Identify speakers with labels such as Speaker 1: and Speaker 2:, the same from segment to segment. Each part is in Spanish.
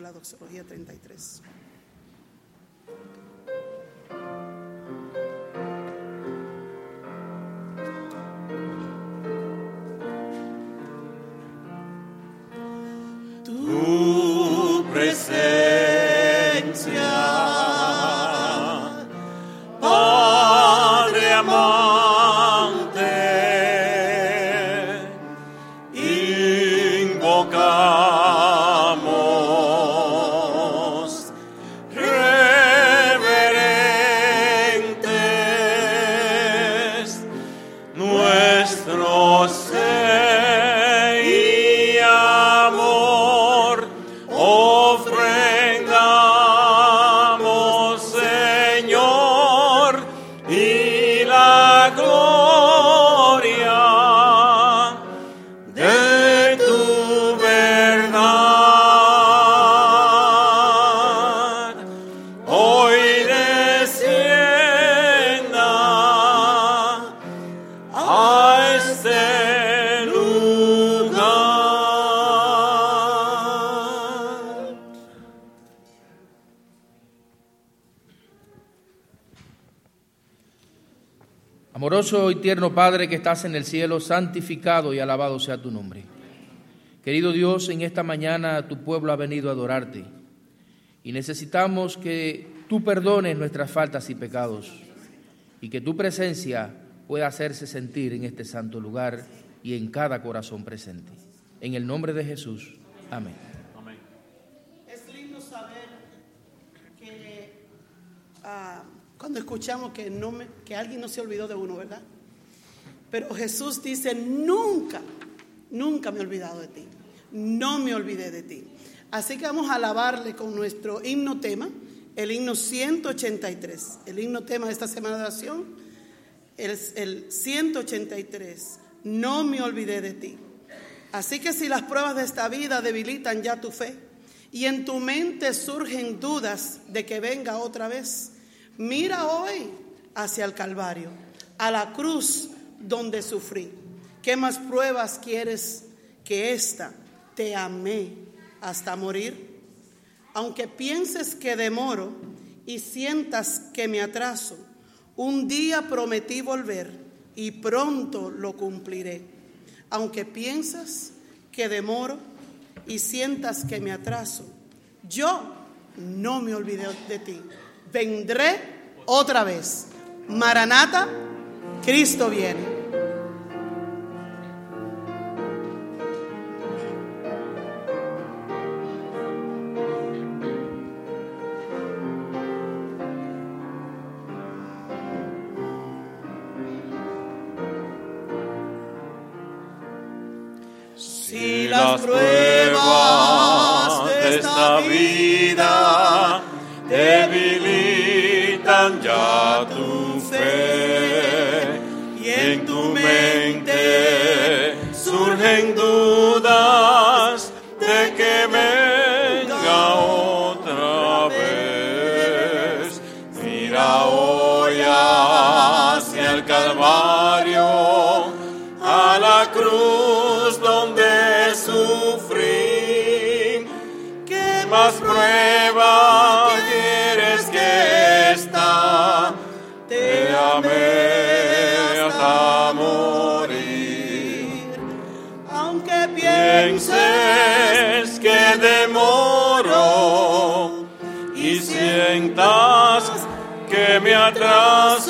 Speaker 1: la doxología 33.
Speaker 2: Amoroso y tierno Padre que estás en el cielo, santificado y alabado sea tu nombre. Querido Dios, en esta mañana tu pueblo ha venido a adorarte y necesitamos que tú perdones nuestras faltas y pecados y que tu presencia pueda hacerse sentir en este santo lugar y en cada corazón presente. En el nombre de Jesús. Amén.
Speaker 1: Es lindo saber que ah, cuando escuchamos que, alguien no se olvidó de uno, ¿verdad? Pero Jesús dice, nunca, nunca me he olvidado de ti. No me olvidé de ti. Así que vamos a alabarle con nuestro himno tema, el himno 183. El himno tema de esta semana de oración es el 183. No me olvidé de ti. Así que si las pruebas de esta vida debilitan ya tu fe y en tu mente surgen dudas de que venga otra vez, mira hoy hacia el Calvario, a la cruz donde sufrí. ¿Qué más pruebas quieres que esta? Te amé hasta morir. Aunque pienses que demoro y sientas que me atraso, un día prometí volver y pronto lo cumpliré. Aunque piensas que demoro y sientas que me atraso, yo no me olvidé de ti. Vendré otra vez. Maranata, Cristo viene.
Speaker 3: Si las pruebas de esta vida ya tu fe y en tu mente surgen sientas que me atraso.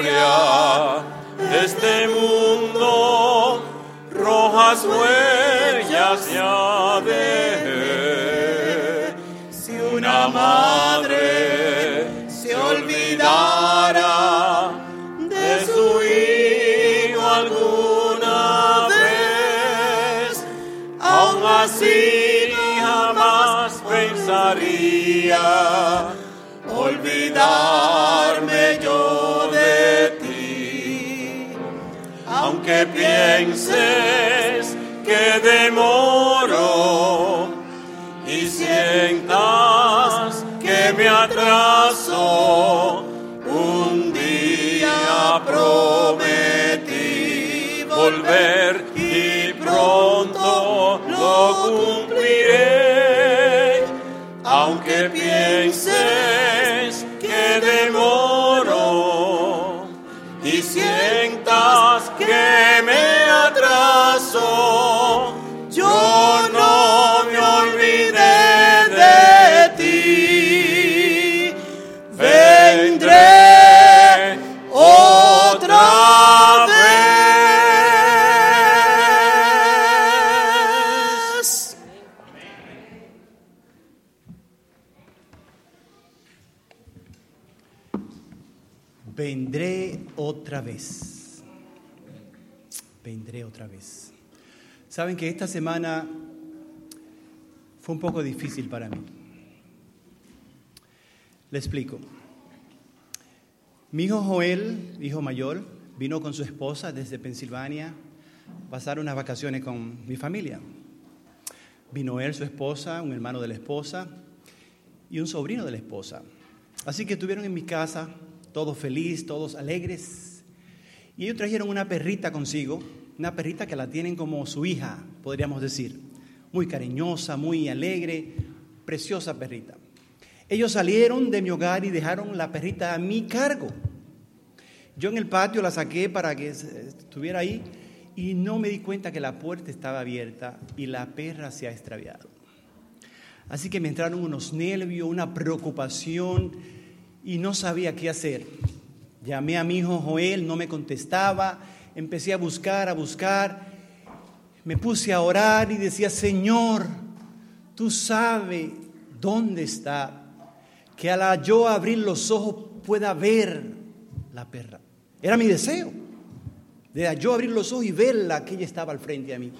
Speaker 3: De este mundo rojas huellas ya dejé. Si una madre se olvidara de su hijo alguna vez, aún así jamás pensaría olvidarme yo Aunque pienses que demoro y sientas que me atraso, un día prometí volver y pronto lo cumpliré. Aunque pienses que demoro que me atraso, yo no me olvidé de ti. Vendré otra vez.
Speaker 4: Vendré otra vez. Vendré otra vez. Saben que esta semana fue un poco difícil para mí. Le explico. Mi hijo Joel, hijo mayor, vino con su esposa desde Pensilvania a pasar unas vacaciones con mi familia. Vino él, su esposa, un hermano de la esposa y un sobrino de la esposa. Así que estuvieron en mi casa, todos felices, todos alegres. Y ellos trajeron una perrita consigo, una perrita que la tienen como su hija, podríamos decir. Muy cariñosa, muy alegre, preciosa perrita. Ellos salieron de mi hogar y dejaron la perrita a mi cargo. Yo en el patio la saqué para que estuviera ahí y no me di cuenta que la puerta estaba abierta y la perra se ha extraviado. Así que me entraron unos nervios, una preocupación y no sabía qué hacer. Llamé a mi hijo Joel, no me contestaba, empecé a buscar, a buscar, me puse a orar y decía, Señor, tú sabes dónde está, que al yo abrir los ojos pueda ver la perra. Era mi deseo, de yo abrir los ojos y verla, que ella estaba al frente a mí.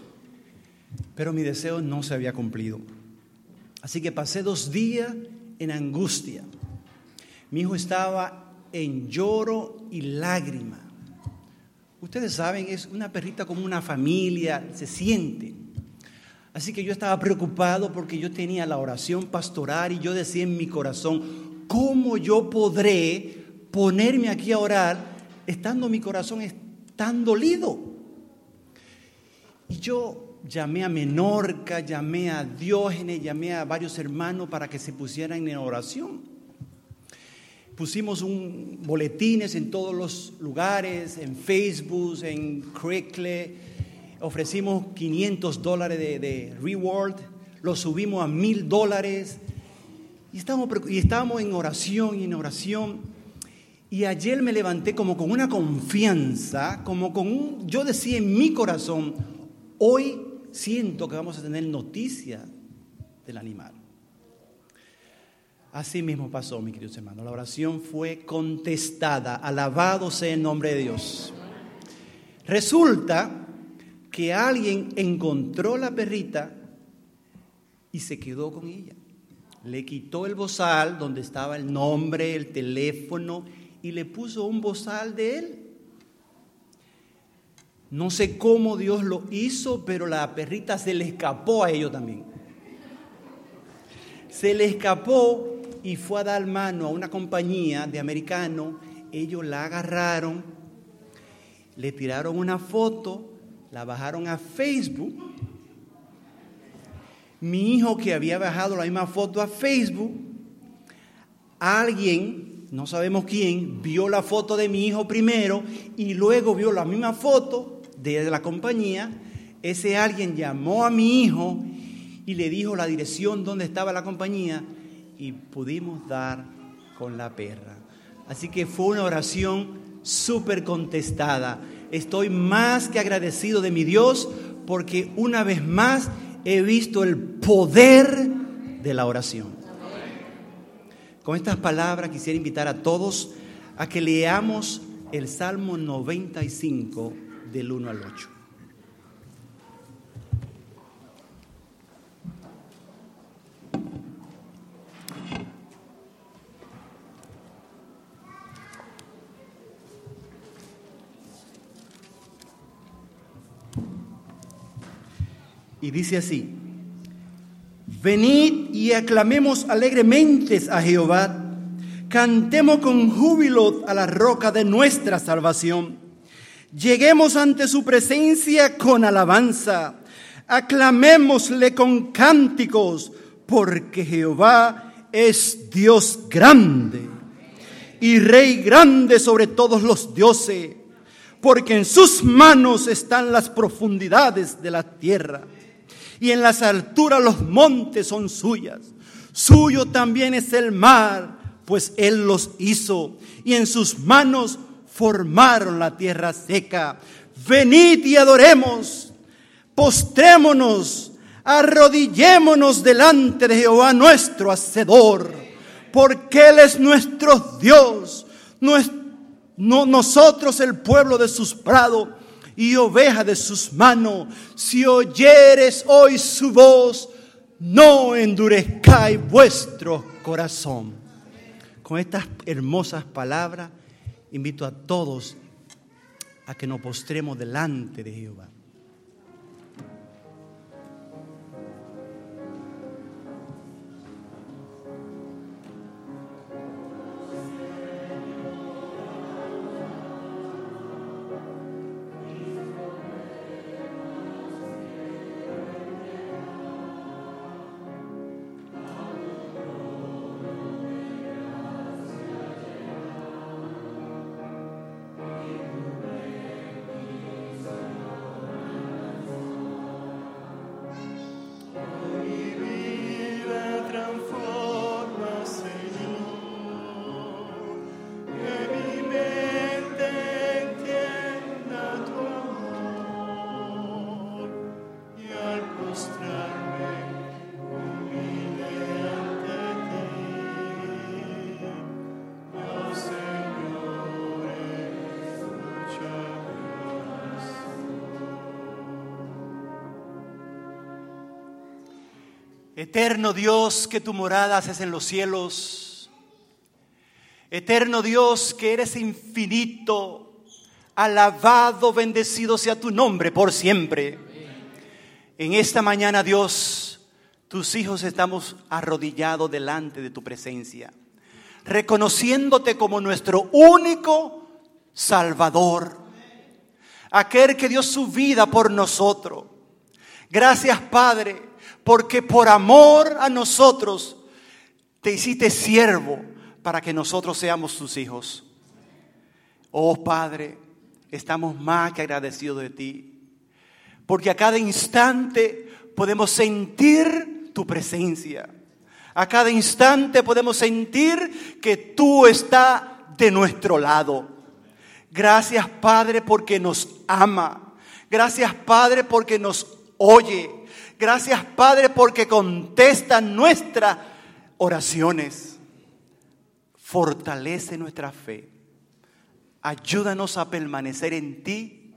Speaker 4: Pero mi deseo no se había cumplido. Así que pasé dos días en angustia. Mi hijo estaba en lloro y lágrima. Ustedes saben, es una perrita como una familia, se siente. Así que yo estaba preocupado porque yo tenía la oración pastoral y yo decía en mi corazón, ¿cómo yo podré ponerme aquí a orar estando mi corazón tan dolido? Y yo llamé a Menorca, llamé a Diógenes, llamé a varios hermanos para que se pusieran en oración. Pusimos boletines en todos los lugares, en Facebook, en Craigslist, ofrecimos 500 dólares de, reward, lo subimos a mil dólares y estábamos, y estábamos en oración y en oración. Y ayer me levanté como con una confianza, como con un, yo decía en mi corazón, hoy siento que vamos a tener noticia del animal. Así mismo pasó, mi queridos hermanos. La oración fue contestada. Alabado sea el nombre de Dios. Resulta que alguien encontró la perrita y se quedó con ella. Le quitó el bozal donde estaba el nombre, el teléfono y le puso un bozal de él. No sé cómo Dios lo hizo, pero la perrita se le escapó a ellos también. Se le escapó y fue a dar mano a una compañía de americanos. Ellos la agarraron, le tiraron una foto, la bajaron a Facebook. Mi hijo que había bajado la misma foto a Facebook, alguien, no sabemos quién, vio la foto de mi hijo primero y luego vio la misma foto de la compañía. Ese alguien llamó a mi hijo y le dijo la dirección donde estaba la compañía y pudimos dar con la perra. Así que fue una oración súper contestada. Estoy más que agradecido de mi Dios porque una vez más he visto el poder de la oración. Con estas palabras quisiera invitar a todos a que leamos el Salmo 95 del 1 al 8. Y dice así, venid y aclamemos alegremente a Jehová, cantemos con júbilo a la roca de nuestra salvación, lleguemos ante su presencia con alabanza, aclamémosle con cánticos, porque Jehová es Dios grande y Rey grande sobre todos los dioses, porque en sus manos están las profundidades de la tierra y en las alturas los montes son suyas. Suyo también es el mar, pues Él los hizo, y en sus manos formaron la tierra seca. Venid y adoremos, postrémonos, arrodillémonos delante de Jehová nuestro Hacedor, porque Él es nuestro Dios, no, nosotros el pueblo de sus prados y oveja de sus manos. Si oyeres hoy su voz, no endurezcáis vuestro corazón. Con estas hermosas palabras, invito a todos a que nos postremos delante de Jehová. Eterno Dios, que tu morada es en los cielos. Eterno Dios, que eres infinito. Alabado, bendecido sea tu nombre por siempre. En esta mañana, Dios, tus hijos estamos arrodillados delante de tu presencia, reconociéndote como nuestro único Salvador, aquel que dio su vida por nosotros. Gracias, Padre porque por amor a nosotros te hiciste siervo para que nosotros seamos tus hijos. Oh Padre, estamos más que agradecidos de ti, porque a cada instante podemos sentir tu presencia. A cada instante podemos sentir que tú estás de nuestro lado. Gracias Padre porque nos ama. Gracias Padre porque nos oye. Gracias Padre porque contestan nuestras oraciones. Fortalece nuestra fe. Ayúdanos a permanecer en ti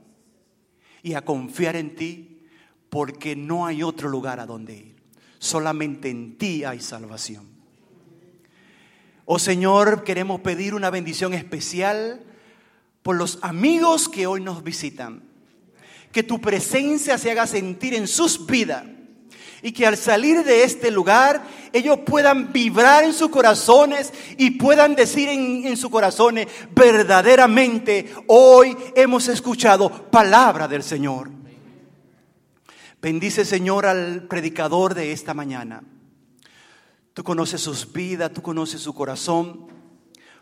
Speaker 4: y a confiar en ti porque no hay otro lugar a donde ir. Solamente en ti hay salvación. Oh Señor, queremos pedir una bendición especial por los amigos que hoy nos visitan que tu presencia se haga sentir en sus vidas y que al salir de este lugar ellos puedan vibrar en sus corazones y puedan decir en, en sus corazones, verdaderamente hoy hemos escuchado palabra del Señor. Bendice Señor al predicador de esta mañana. Tú conoces sus vidas, tú conoces su corazón,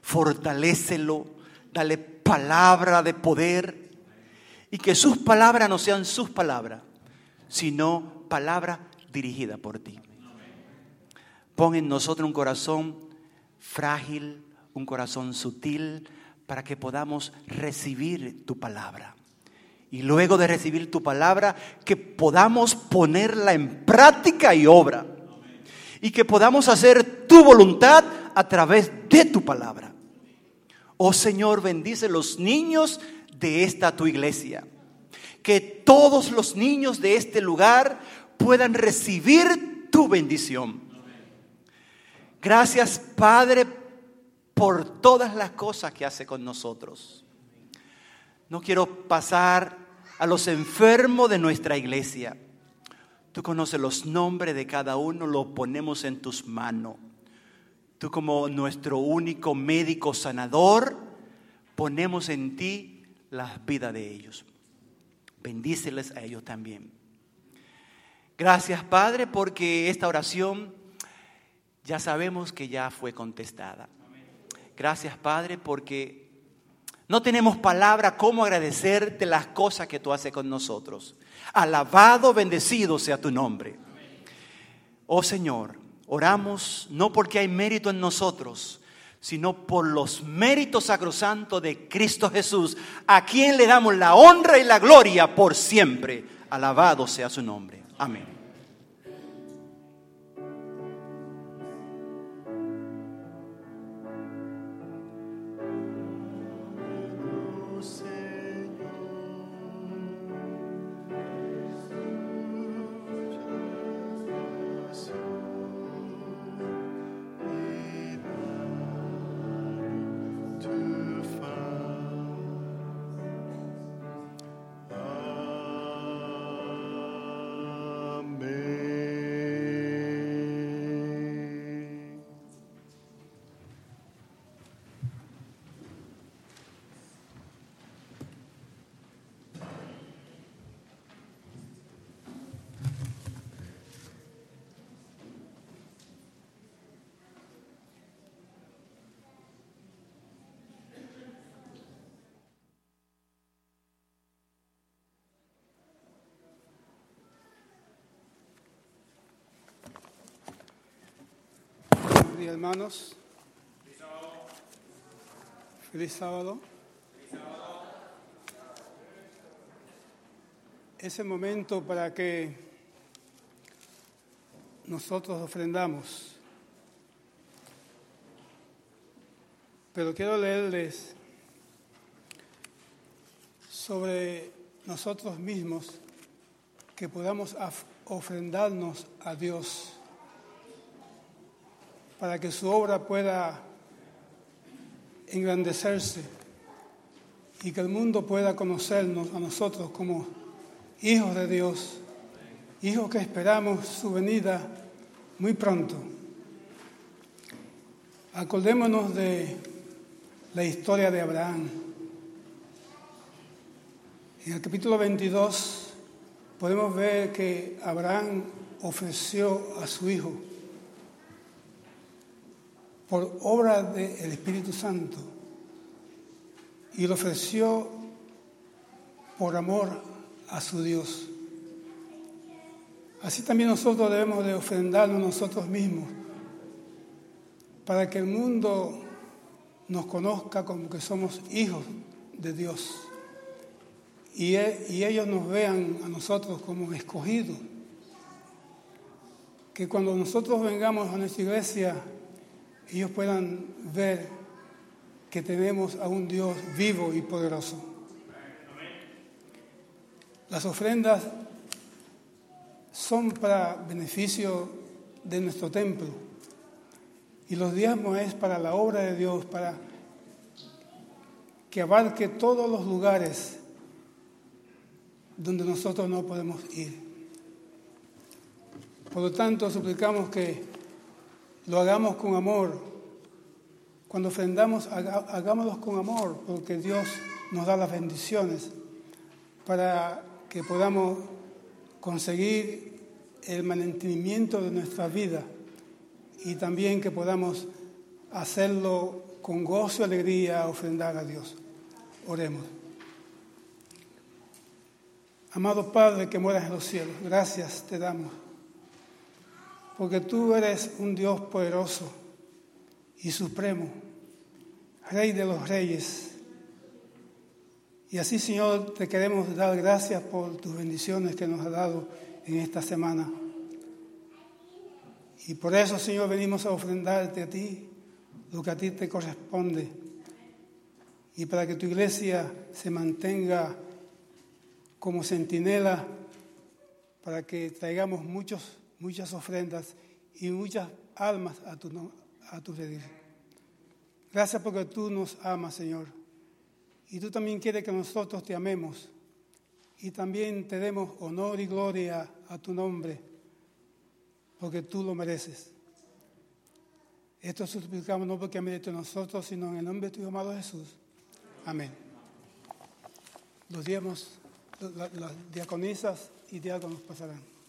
Speaker 4: fortalécelo, dale palabra de poder y que sus palabras no sean sus palabras, sino palabras dirigidas por ti. Pon en nosotros un corazón frágil, un corazón sutil, para que podamos recibir tu palabra y luego de recibir tu palabra, que podamos ponerla en práctica y obra. Y que podamos hacer tu voluntad a través de tu palabra. Oh Señor, bendice los niños de esta tu iglesia. Que todos los niños de este lugar puedan recibir tu bendición. Gracias, Padre, por todas las cosas que hace con nosotros. No quiero pasar a los enfermos de nuestra iglesia. Tú conoces los nombres de cada uno, lo ponemos en tus manos. Tú como nuestro único médico sanador, ponemos en ti las vidas de ellos. Bendíceles a ellos también. Gracias Padre porque esta oración ya sabemos que ya fue contestada. Gracias Padre porque no tenemos palabra cómo agradecerte las cosas que tú haces con nosotros. Alabado, bendecido sea tu nombre. Oh Señor, oramos no porque hay mérito en nosotros, sino por los méritos sacrosantos de Cristo Jesús, a quien le damos la honra y la gloria por siempre. Alabado sea su nombre. Amén.
Speaker 5: Días, hermanos. Feliz sábado. Es el momento para que nosotros ofrendamos. Pero quiero leerles sobre nosotros mismos que podamos ofrendarnos a Dios para que su obra pueda engrandecerse y que el mundo pueda conocernos a nosotros como hijos de Dios, hijos que esperamos su venida muy pronto. Acordémonos de la historia de Abraham. En el capítulo 22 podemos ver que Abraham ofreció a su hijo por obra del Espíritu Santo y lo ofreció por amor a su Dios. Así también nosotros debemos de ofrendarnos nosotros mismos para que el mundo nos conozca como que somos hijos de Dios y, e, y ellos nos vean a nosotros como escogidos. Que cuando nosotros vengamos a nuestra iglesia ellos puedan ver que tenemos a un Dios vivo y poderoso. Las ofrendas son para beneficio de nuestro templo y los diezmos es para la obra de Dios, para que abarque todos los lugares donde nosotros no podemos ir. Por lo tanto, suplicamos que lo hagamos con amor. Cuando ofrendamos, hagámoslo con amor, porque Dios nos da las bendiciones para que podamos conseguir el mantenimiento de nuestra vida y también que podamos hacerlo con gozo y alegría, ofrendar a Dios. Oremos. Amado Padre que mueras en los cielos, gracias te damos porque tú eres un Dios poderoso y supremo, Rey de los reyes. Y así, Señor, te queremos dar gracias por tus bendiciones que nos has dado en esta semana. Y por eso, Señor, venimos a ofrendarte a ti lo que a ti te corresponde. Y para que tu iglesia se mantenga como centinela, para que traigamos muchos, muchas ofrendas y muchas almas a tu, a tu Gracias porque tú nos amas, Señor. Y tú también quieres que nosotros te amemos. Y también te demos honor y gloria a tu nombre, porque tú lo mereces. Esto suplicamos no porque de nosotros, sino en el nombre de tu amado Jesús. Amén. Los diemos, las diaconisas y diáconos pasarán.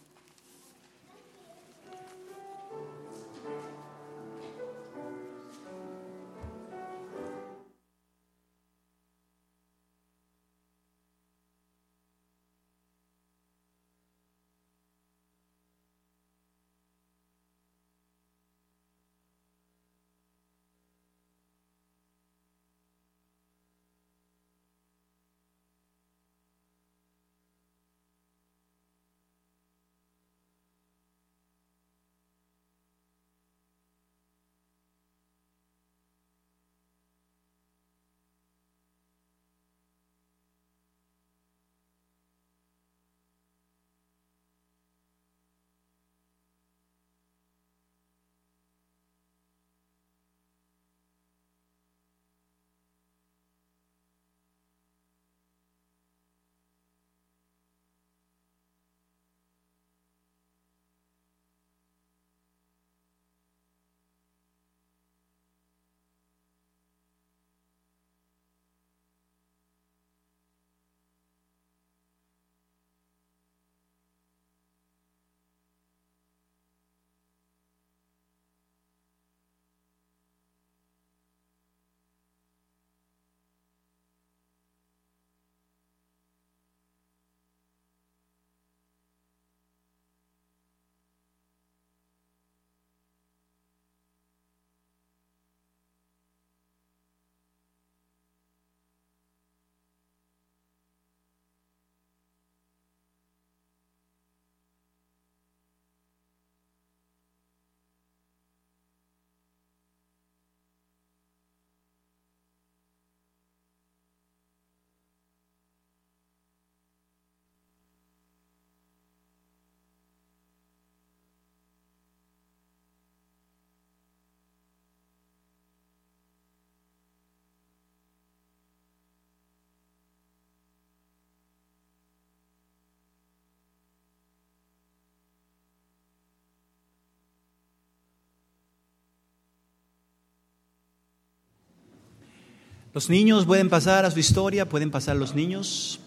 Speaker 4: Los niños pueden pasar a su historia, pueden pasar los niños.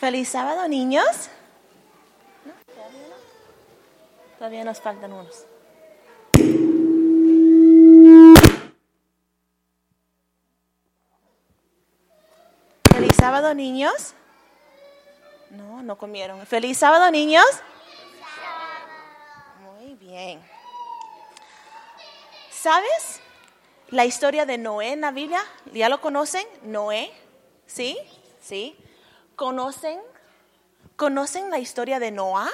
Speaker 6: Feliz sábado, niños. ¿No? ¿Todavía? Todavía nos faltan unos. Feliz sábado, niños. No, no comieron. Feliz sábado, niños. Muy bien. ¿Sabes la historia de Noé en la Biblia? ¿Ya lo conocen? Noé. ¿Sí? ¿Sí? ¿Conocen? ¿Conocen la historia de Noah?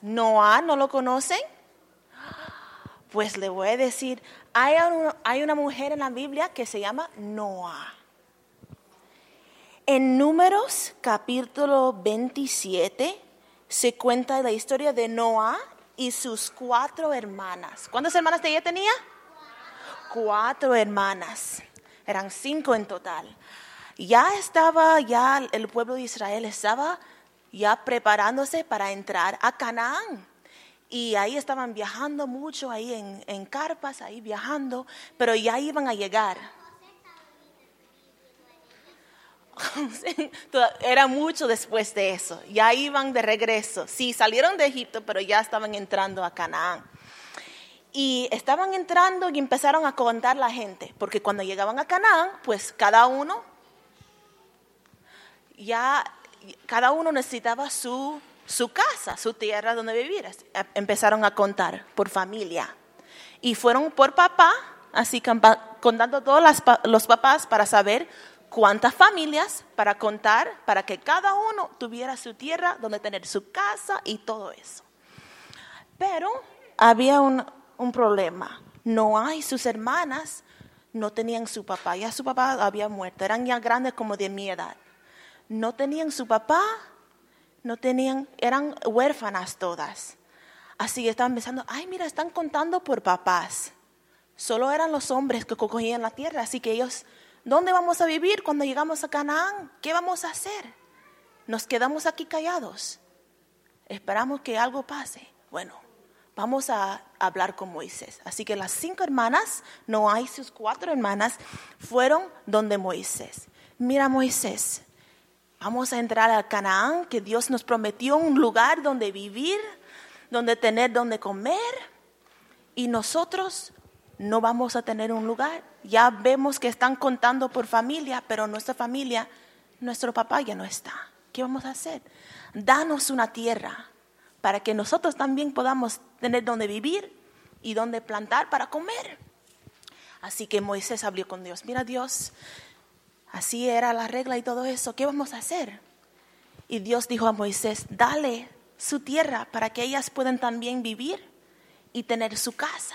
Speaker 6: ¿Noah no lo conocen? Pues le voy a decir, hay una, mujer en la Biblia que se llama Noah. En Números capítulo 27 se cuenta la historia de Noah y sus cuatro hermanas. ¿Cuántas hermanas ella tenía? Cuatro hermanas. Eran cinco en total. Ya estaba, ya el pueblo de Israel estaba ya preparándose para entrar a Canaán. Y ahí estaban viajando mucho, ahí en, en carpas, ahí viajando, pero ya iban a llegar. Era mucho después de eso. Ya iban de regreso. Sí, salieron de Egipto, pero ya estaban entrando a Canaán. Y estaban entrando y empezaron a contar la gente, porque cuando llegaban a Canaán, pues cada uno, ya cada uno necesitaba su, su casa, su tierra donde vivir. Empezaron a contar por familia. Y fueron por papá, así contando todos los papás para saber cuántas familias para contar, para que cada uno tuviera su tierra donde tener su casa y todo eso. Pero había un, un problema. Noah y sus hermanas no tenían su papá, ya su papá había muerto, eran ya grandes como de mi edad. No tenían su papá, no tenían, eran huérfanas todas. Así que estaban pensando, ay, mira, están contando por papás. Solo eran los hombres que cogían la tierra, así que ellos ¿Dónde vamos a vivir cuando llegamos a Canaán? ¿Qué vamos a hacer? Nos quedamos aquí callados. Esperamos que algo pase. Bueno, vamos a hablar con Moisés. Así que las cinco hermanas, no hay sus cuatro hermanas, fueron donde Moisés. Mira Moisés, vamos a entrar a Canaán, que Dios nos prometió un lugar donde vivir, donde tener donde comer. Y nosotros no vamos a tener un lugar. Ya vemos que están contando por familia, pero nuestra familia, nuestro papá ya no está. ¿Qué vamos a hacer? Danos una tierra para que nosotros también podamos tener donde vivir y donde plantar para comer. Así que Moisés habló con Dios. Mira Dios, así era la regla y todo eso. ¿Qué vamos a hacer? Y Dios dijo a Moisés, dale su tierra para que ellas puedan también vivir y tener su casa.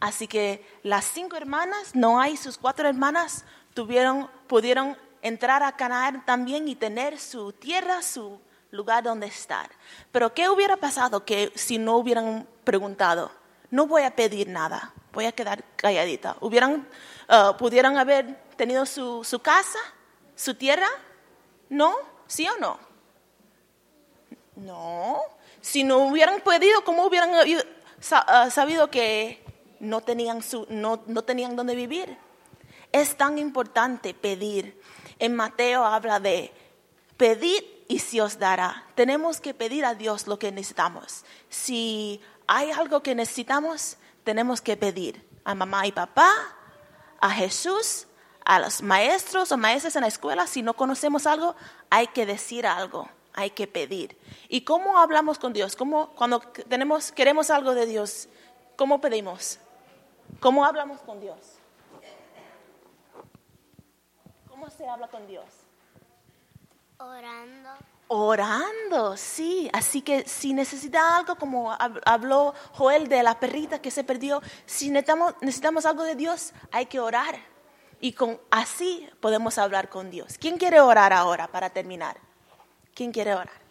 Speaker 6: Así que las cinco hermanas, no hay sus cuatro hermanas, tuvieron, pudieron entrar a Canaán también y tener su tierra, su lugar donde estar. Pero ¿qué hubiera pasado que si no hubieran preguntado? No voy a pedir nada, voy a quedar calladita. ¿Hubieran, uh, ¿Pudieran haber tenido su, su casa, su tierra? ¿No? ¿Sí o no? No. Si no hubieran pedido, ¿cómo hubieran uh, sabido que no tenían, su, no, no tenían donde vivir. Es tan importante pedir. En Mateo habla de pedir y se os dará. Tenemos que pedir a Dios lo que necesitamos. Si hay algo que necesitamos, tenemos que pedir a mamá y papá, a Jesús, a los maestros o maestras en la escuela. Si no conocemos algo, hay que decir algo, hay que pedir. ¿Y cómo hablamos con Dios? ¿Cómo, cuando tenemos, queremos algo de Dios, ¿cómo pedimos? ¿Cómo hablamos con Dios? ¿Cómo se habla con Dios?
Speaker 7: Orando.
Speaker 6: Orando, sí. Así que si necesita algo, como habló Joel de la perrita que se perdió, si necesitamos, necesitamos algo de Dios, hay que orar. Y con, así podemos hablar con Dios. ¿Quién quiere orar ahora para terminar? ¿Quién quiere orar?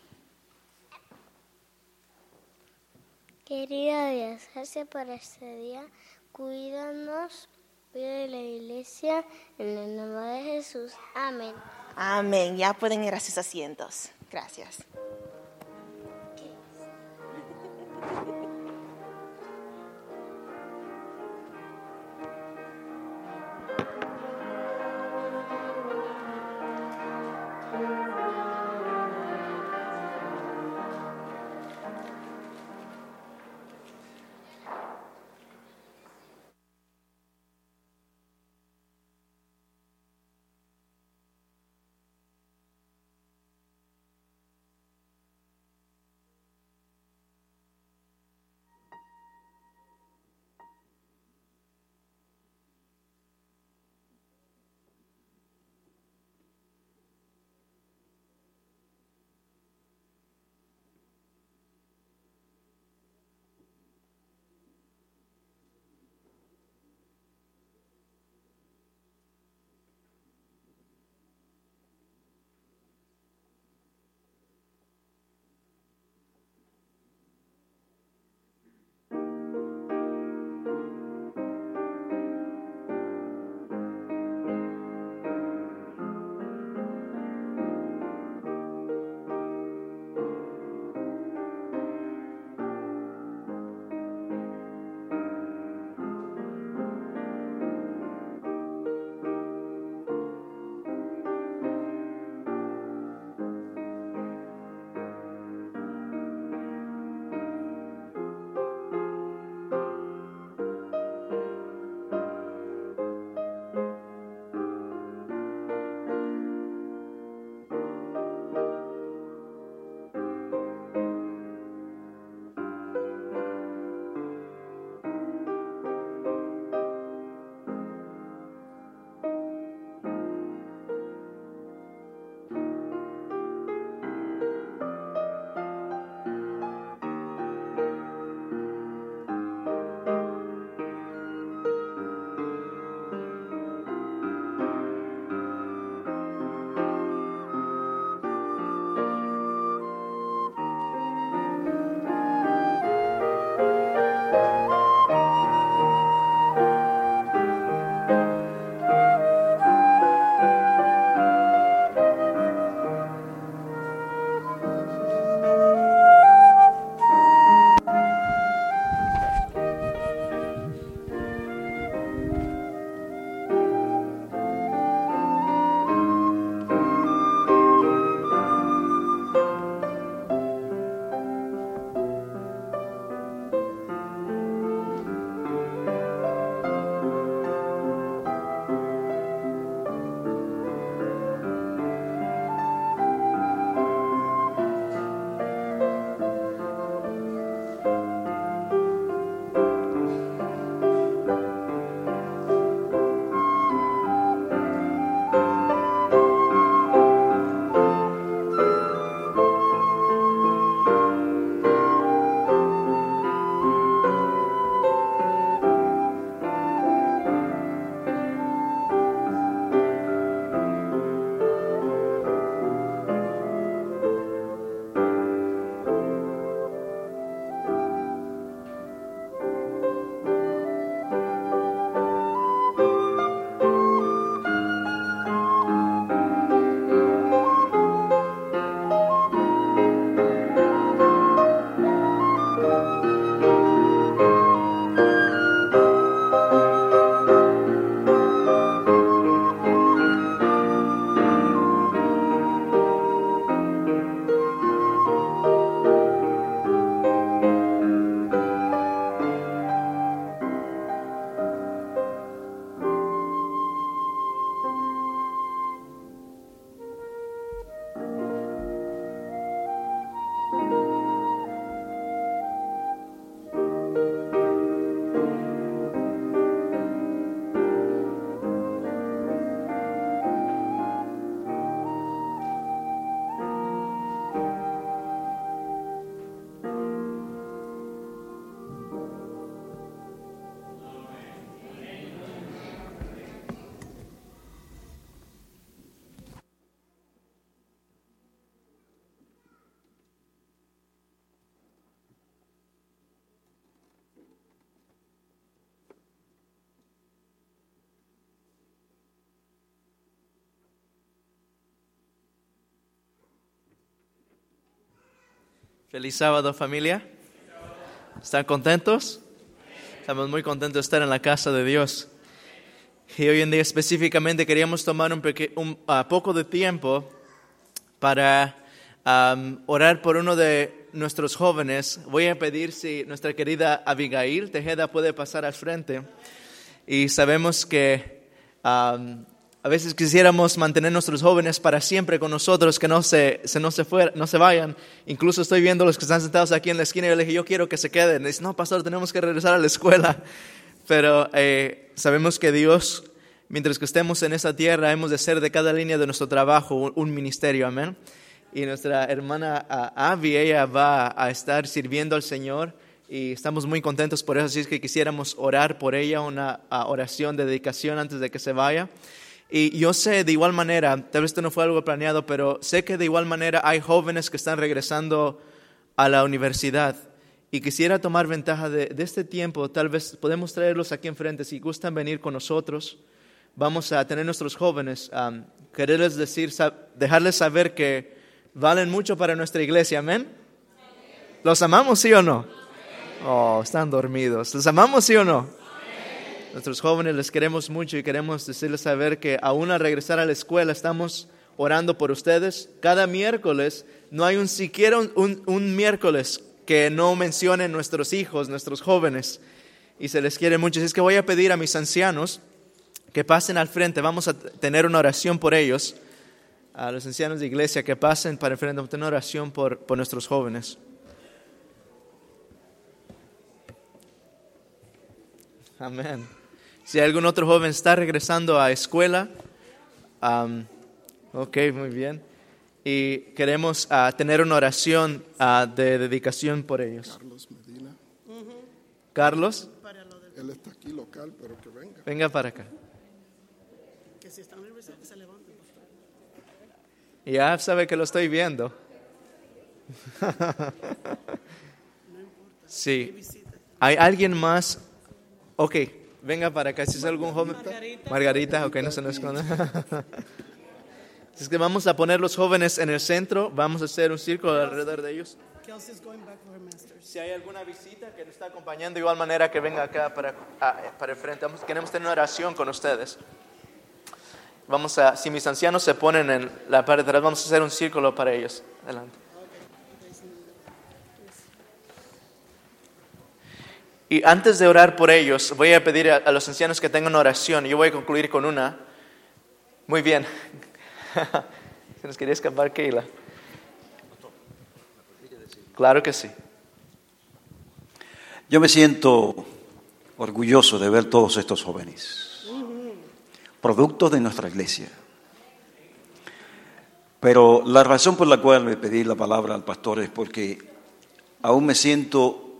Speaker 7: Querido Dios, gracias por este día. Cuídanos, cuida la iglesia, en el nombre de Jesús. Amén.
Speaker 6: Amén. Ya pueden ir a sus asientos. Gracias.
Speaker 8: Feliz sábado familia. ¿Están contentos? Estamos muy contentos de estar en la casa de Dios. Y hoy en día específicamente queríamos tomar un, ah, poco de tiempo para orar por uno de nuestros jóvenes. Voy a pedir si nuestra querida Abigail Tejeda puede pasar al frente. Y sabemos que a veces quisiéramos mantener nuestros jóvenes para siempre con nosotros, que no se, se- no, se fuera- no se vayan. Incluso estoy viendo los que están sentados aquí en la esquina y yo les dije, yo quiero que se queden. Y dice, no, pastor, tenemos que regresar a la escuela. Pero eh, sabemos que Dios, mientras que estemos en esta tierra, hemos de ser de cada línea de nuestro trabajo un, ministerio, amén. Y nuestra hermana Abby, ella va a estar sirviendo al Señor y estamos muy contentos por eso, así es que quisiéramos orar por ella, una oración de dedicación antes de que se vaya. Y yo sé de igual manera, tal vez esto no fue algo planeado, pero sé que de igual manera hay jóvenes que están regresando a la universidad y quisiera tomar ventaja de, de este tiempo, tal vez podemos traerlos aquí enfrente, si gustan venir con nosotros, vamos a tener nuestros jóvenes, um, quererles decir, sa- dejarles saber que valen mucho para nuestra iglesia, amén. ¿Los amamos, sí o no? Oh, están dormidos. ¿Los amamos, sí o no? Nuestros jóvenes les queremos mucho y queremos decirles saber que aún al regresar a la escuela estamos orando por ustedes. Cada miércoles, no hay un siquiera un, un- miércoles que no mencionen nuestros hijos, nuestros jóvenes, y se les quiere mucho. Así es que voy a pedir a mis ancianos que pasen al frente. Vamos a tener una oración por ellos. A los ancianos de iglesia que pasen para el frente. Vamos a tener una oración por, por nuestros jóvenes. Amén. Si algún otro joven está regresando a escuela, am, ok, muy bien. Y queremos ah, tener una oración ah, de dedicación por ellos.
Speaker 9: Carlos Medina.
Speaker 8: Carlos,
Speaker 9: Él está aquí local, pero que venga.
Speaker 8: venga para acá.
Speaker 1: Que si están que se levanten. por favor.
Speaker 8: Ya sabe que lo estoy viendo. Sí. ¿Hay alguien más? Ok, venga para acá. Si es algún joven. Margarita, ok, no se nos esconda. Es que vamos a poner los jóvenes en el centro. Vamos a hacer un círculo alrededor de ellos. Si hay alguna visita que nos está acompañando, de igual manera que venga acá para, ah, para el frente. Vamos- queremos tener una oración con ustedes. Vamos a, si mis ancianos se ponen en la parte de atrás, vamos a hacer un círculo para ellos. Adelante. Y antes de orar por ellos, voy a pedir a, los ancianos que tengan oración. Yo voy a concluir con una. Muy bien. Se nos quería escapar Keila. Claro que sí.
Speaker 10: Yo me siento orgulloso de ver todos estos jóvenes, productos de nuestra iglesia. Pero la razón por la cual me pedí la palabra al pastor es porque aún me siento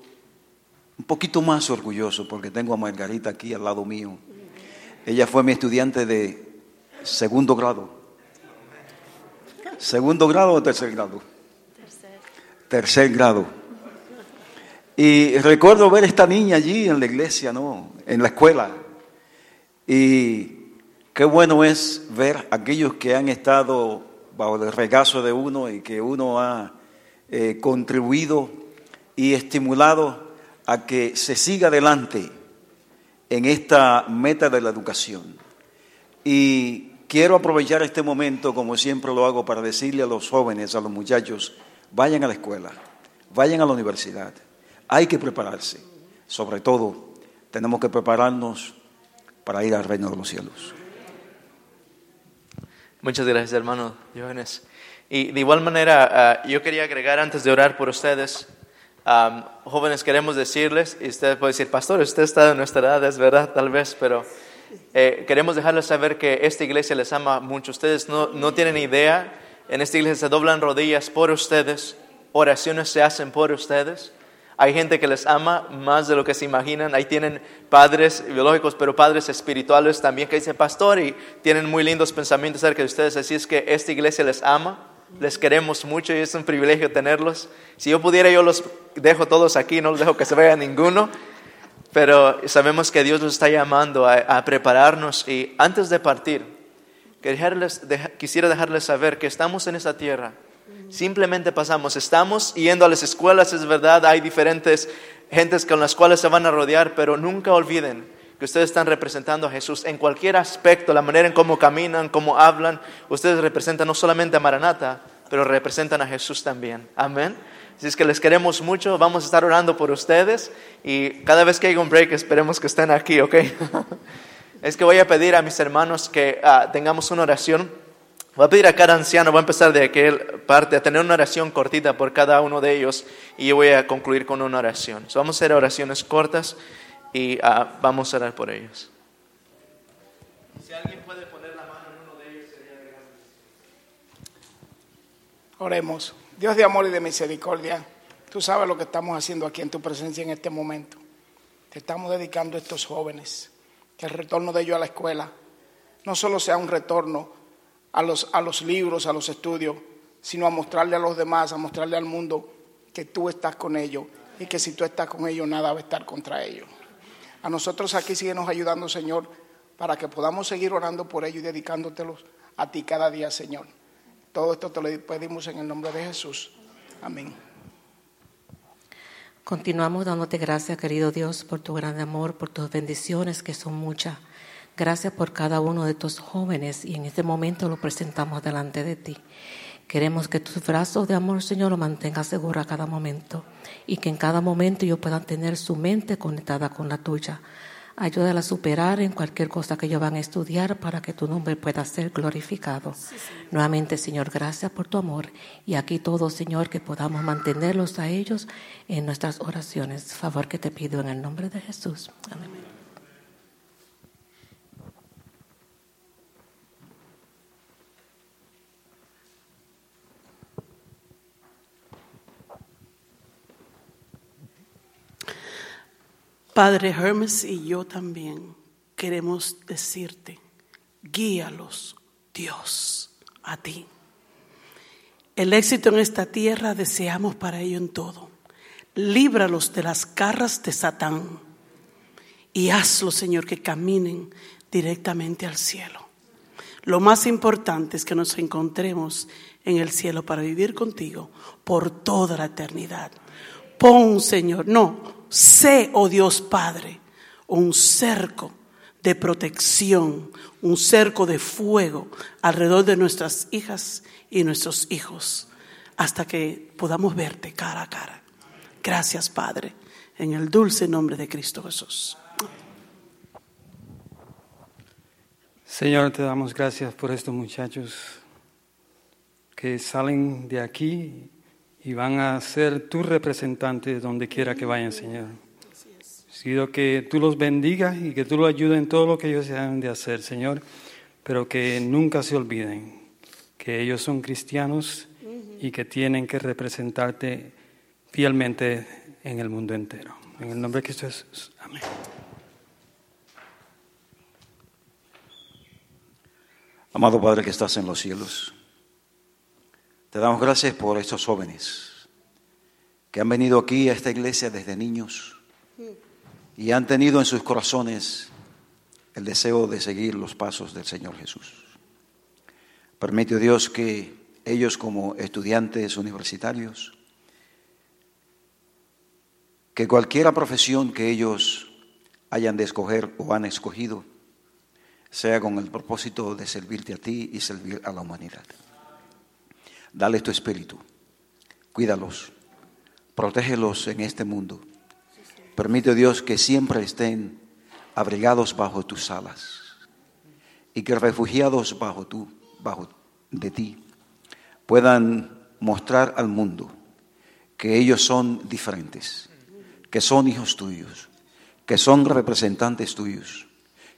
Speaker 10: un poquito más orgulloso porque tengo a Margarita aquí al lado mío. Ella fue mi estudiante de segundo grado. ¿Segundo grado o tercer grado? Tercer grado. Y recuerdo ver esta niña allí en la iglesia, ¿no? En la escuela. Y qué bueno es ver a aquellos que han estado bajo el regazo de uno y que uno ha eh, contribuido y estimulado a que se siga adelante en esta meta de la educación. Y quiero aprovechar este momento, como siempre lo hago, para decirle a los jóvenes, a los muchachos, vayan a la escuela, vayan a la universidad. Hay que prepararse. Sobre todo, tenemos que prepararnos para ir al reino de los cielos.
Speaker 8: Muchas gracias, hermano Jóvenes. Y de igual manera, ah, yo quería agregar antes de orar por ustedes, jóvenes, queremos decirles, y usted puede decir, pastor, usted está de nuestra edad, es verdad, tal vez, pero eh, queremos dejarles saber que esta iglesia les ama mucho. Ustedes no, no tienen idea, en esta iglesia se doblan rodillas por ustedes, oraciones se hacen por ustedes. Hay gente que les ama más de lo que se imaginan. Ahí tienen padres biológicos, pero padres espirituales también que dicen pastor y tienen muy lindos pensamientos acerca de ustedes. Así es que esta iglesia les ama, les queremos mucho y es un privilegio tenerlos. Si yo pudiera, yo los dejo todos aquí, no los dejo que se vaya ninguno. Pero sabemos que Dios nos está llamando a, prepararnos y antes de partir, dejarles- deja- quisiera dejarles saber que estamos en esta tierra Simplemente pasamos. Estamos yendo a las escuelas, es verdad, hay diferentes gentes con las cuales se van a rodear, pero nunca olviden que ustedes están representando a Jesús en cualquier aspecto, la manera en cómo caminan, cómo hablan. Ustedes representan no solamente a Maranata, pero representan a Jesús también. Amén. Así es que les queremos mucho, vamos a estar orando por ustedes y cada vez que haya un break esperemos que estén aquí, ¿ok? es que voy a pedir a mis hermanos que ah, tengamos una oración. Voy a pedir a cada anciano, voy a empezar de aquel parte, a tener una oración cortita por cada uno de ellos y yo voy a concluir con una oración. Vamos a hacer oraciones cortas y ah, vamos a orar por ellos. Si alguien puede poner la mano en uno de ellos, sería
Speaker 11: Oremos. Dios de amor y de misericordia, tú sabes lo que estamos haciendo aquí en tu presencia en este momento. Te estamos dedicando a estos jóvenes, que el retorno de ellos a la escuela no solo sea un retorno a los, a los libros, a los estudios, sino a mostrarle a los demás, a mostrarle al mundo que tú estás con ellos y que si tú estás con ellos nada va a estar contra ellos. A nosotros aquí síguenos ayudando, Señor, para que podamos seguir orando por ellos y dedicándotelos a ti cada día, Señor. Todo esto te lo pedimos en el nombre de Jesús. Amén.
Speaker 12: Continuamos dándote gracias, querido Dios, por tu gran amor, por tus bendiciones, que son muchas. Gracias por cada uno de tus jóvenes y en este momento lo presentamos delante de ti. Queremos que tus brazos de amor, Señor, lo mantenga seguro a cada momento y que en cada momento ellos puedan tener su mente conectada con la tuya. Ayúdala a superar en cualquier cosa que ellos van a estudiar para que tu nombre pueda ser glorificado. Nuevamente, Señor, gracias por tu amor. Y aquí todo, Señor, que podamos mantenerlos a ellos en nuestras oraciones. Favor que te pido en el nombre de Jesús. Amén.
Speaker 13: Padre Hermes y yo también queremos decirte, guíalos, Dios, a ti. El éxito en esta tierra deseamos para ello en todo. Líbralos de las garras de Satán y hazlo, Señor, que caminen directamente al cielo. Lo más importante es que nos encontremos en el cielo para vivir contigo por toda la eternidad. Pon, Señor, no, sé, oh Dios Padre, un cerco de protección, un cerco de fuego alrededor de nuestras hijas y nuestros hijos, hasta que podamos verte cara a cara. Gracias, Padre, en el dulce nombre de Cristo Jesús.
Speaker 14: Señor, te damos gracias por estos muchachos que salen de aquí y van a ser tus representantes donde quiera que vayan, Señor. Pido que tú los bendigas y que tú los ayudes en todo lo que ellos deben de hacer, Señor, pero que nunca se olviden que ellos son cristianos y que tienen que representarte fielmente en el mundo entero. En el nombre de Cristo Jesús. Amén.
Speaker 10: Amado Padre que estás en los cielos, te damos gracias por estos jóvenes que han venido aquí a esta iglesia desde niños y han tenido en sus corazones el deseo de seguir los pasos del Señor Jesús. Permite Dios que ellos como estudiantes universitarios, que cualquiera profesión que ellos hayan de escoger o han escogido, sea con el propósito de servirte a ti y servir a la humanidad. Dale tu espíritu, cuídalos, protégelos en este mundo. Permite Dios que siempre estén abrigados bajo tus alas y que refugiados bajo tú, bajo de ti, puedan mostrar al mundo que ellos son diferentes, que son hijos tuyos, que son representantes tuyos,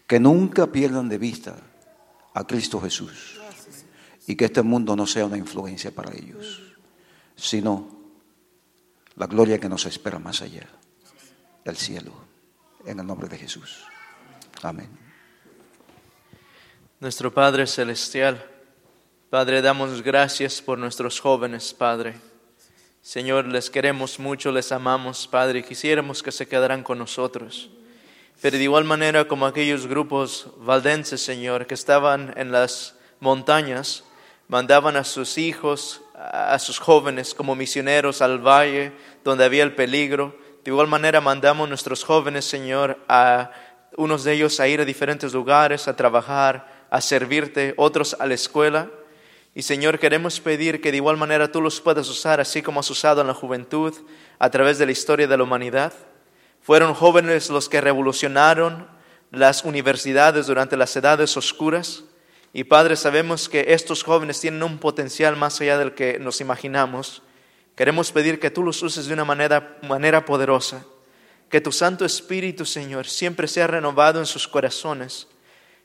Speaker 10: que nunca pierdan de vista a Cristo Jesús y que este mundo no sea una influencia para ellos, sino la gloria que nos espera más allá del cielo. En el nombre de Jesús. Amén.
Speaker 8: Nuestro Padre Celestial, Padre, damos gracias por nuestros jóvenes, Padre. Señor, les queremos mucho, les amamos, Padre, quisiéramos que se quedaran con nosotros. Pero de igual manera como aquellos grupos valdenses, Señor, que estaban en las montañas, mandaban a sus hijos a sus jóvenes como misioneros al valle donde había el peligro. De igual manera mandamos a nuestros jóvenes, Señor, a unos de ellos a ir a diferentes lugares, a trabajar, a servirte, otros a la escuela. Y Señor, queremos pedir que de igual manera tú los puedas usar así como has usado en la juventud a través de la historia de la humanidad. Fueron jóvenes los que revolucionaron las universidades durante las edades oscuras. Y Padre, sabemos que estos jóvenes tienen un potencial más allá del que nos imaginamos. Queremos pedir que tú los uses de una manera, manera poderosa, que tu Santo Espíritu, Señor, siempre sea renovado en sus corazones,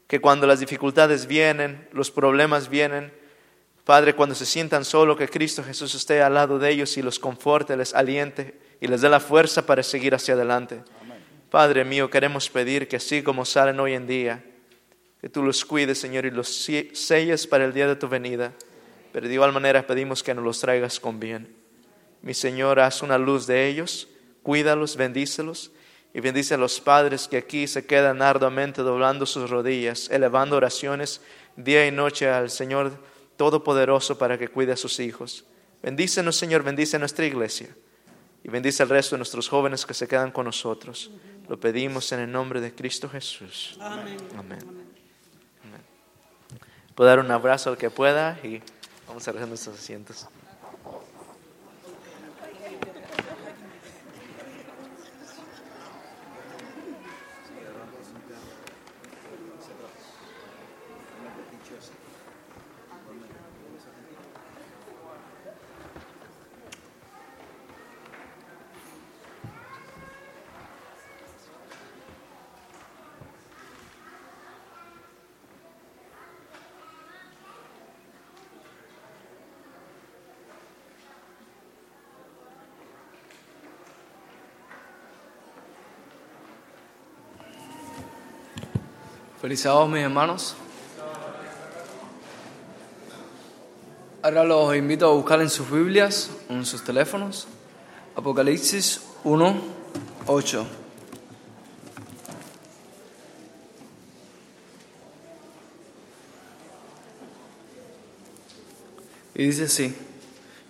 Speaker 8: que cuando las dificultades vienen, los problemas vienen, Padre, cuando se sientan solo, que Cristo Jesús esté al lado de ellos y los conforte, les aliente y les dé la fuerza para seguir hacia adelante. Padre mío, queremos pedir que así como salen hoy en día, que tú los cuides, Señor, y los selles para el día de tu venida. Pero de igual manera pedimos que nos los traigas con bien. Mi Señor, haz una luz de ellos, cuídalos, bendícelos y bendice a los padres que aquí se quedan arduamente doblando sus rodillas, elevando oraciones día y noche al Señor Todopoderoso para que cuide a sus hijos. Bendícenos, Señor, bendice nuestra iglesia y bendice al resto de nuestros jóvenes que se quedan con nosotros. Lo pedimos en el nombre de Cristo Jesús. Amén. Amén. Puedo dar un abrazo al que pueda y vamos a recoger nuestros asientos.
Speaker 15: Feliz mis hermanos. Ahora los invito a buscar en sus Biblias, en sus teléfonos, Apocalipsis 1, 8. Y dice así,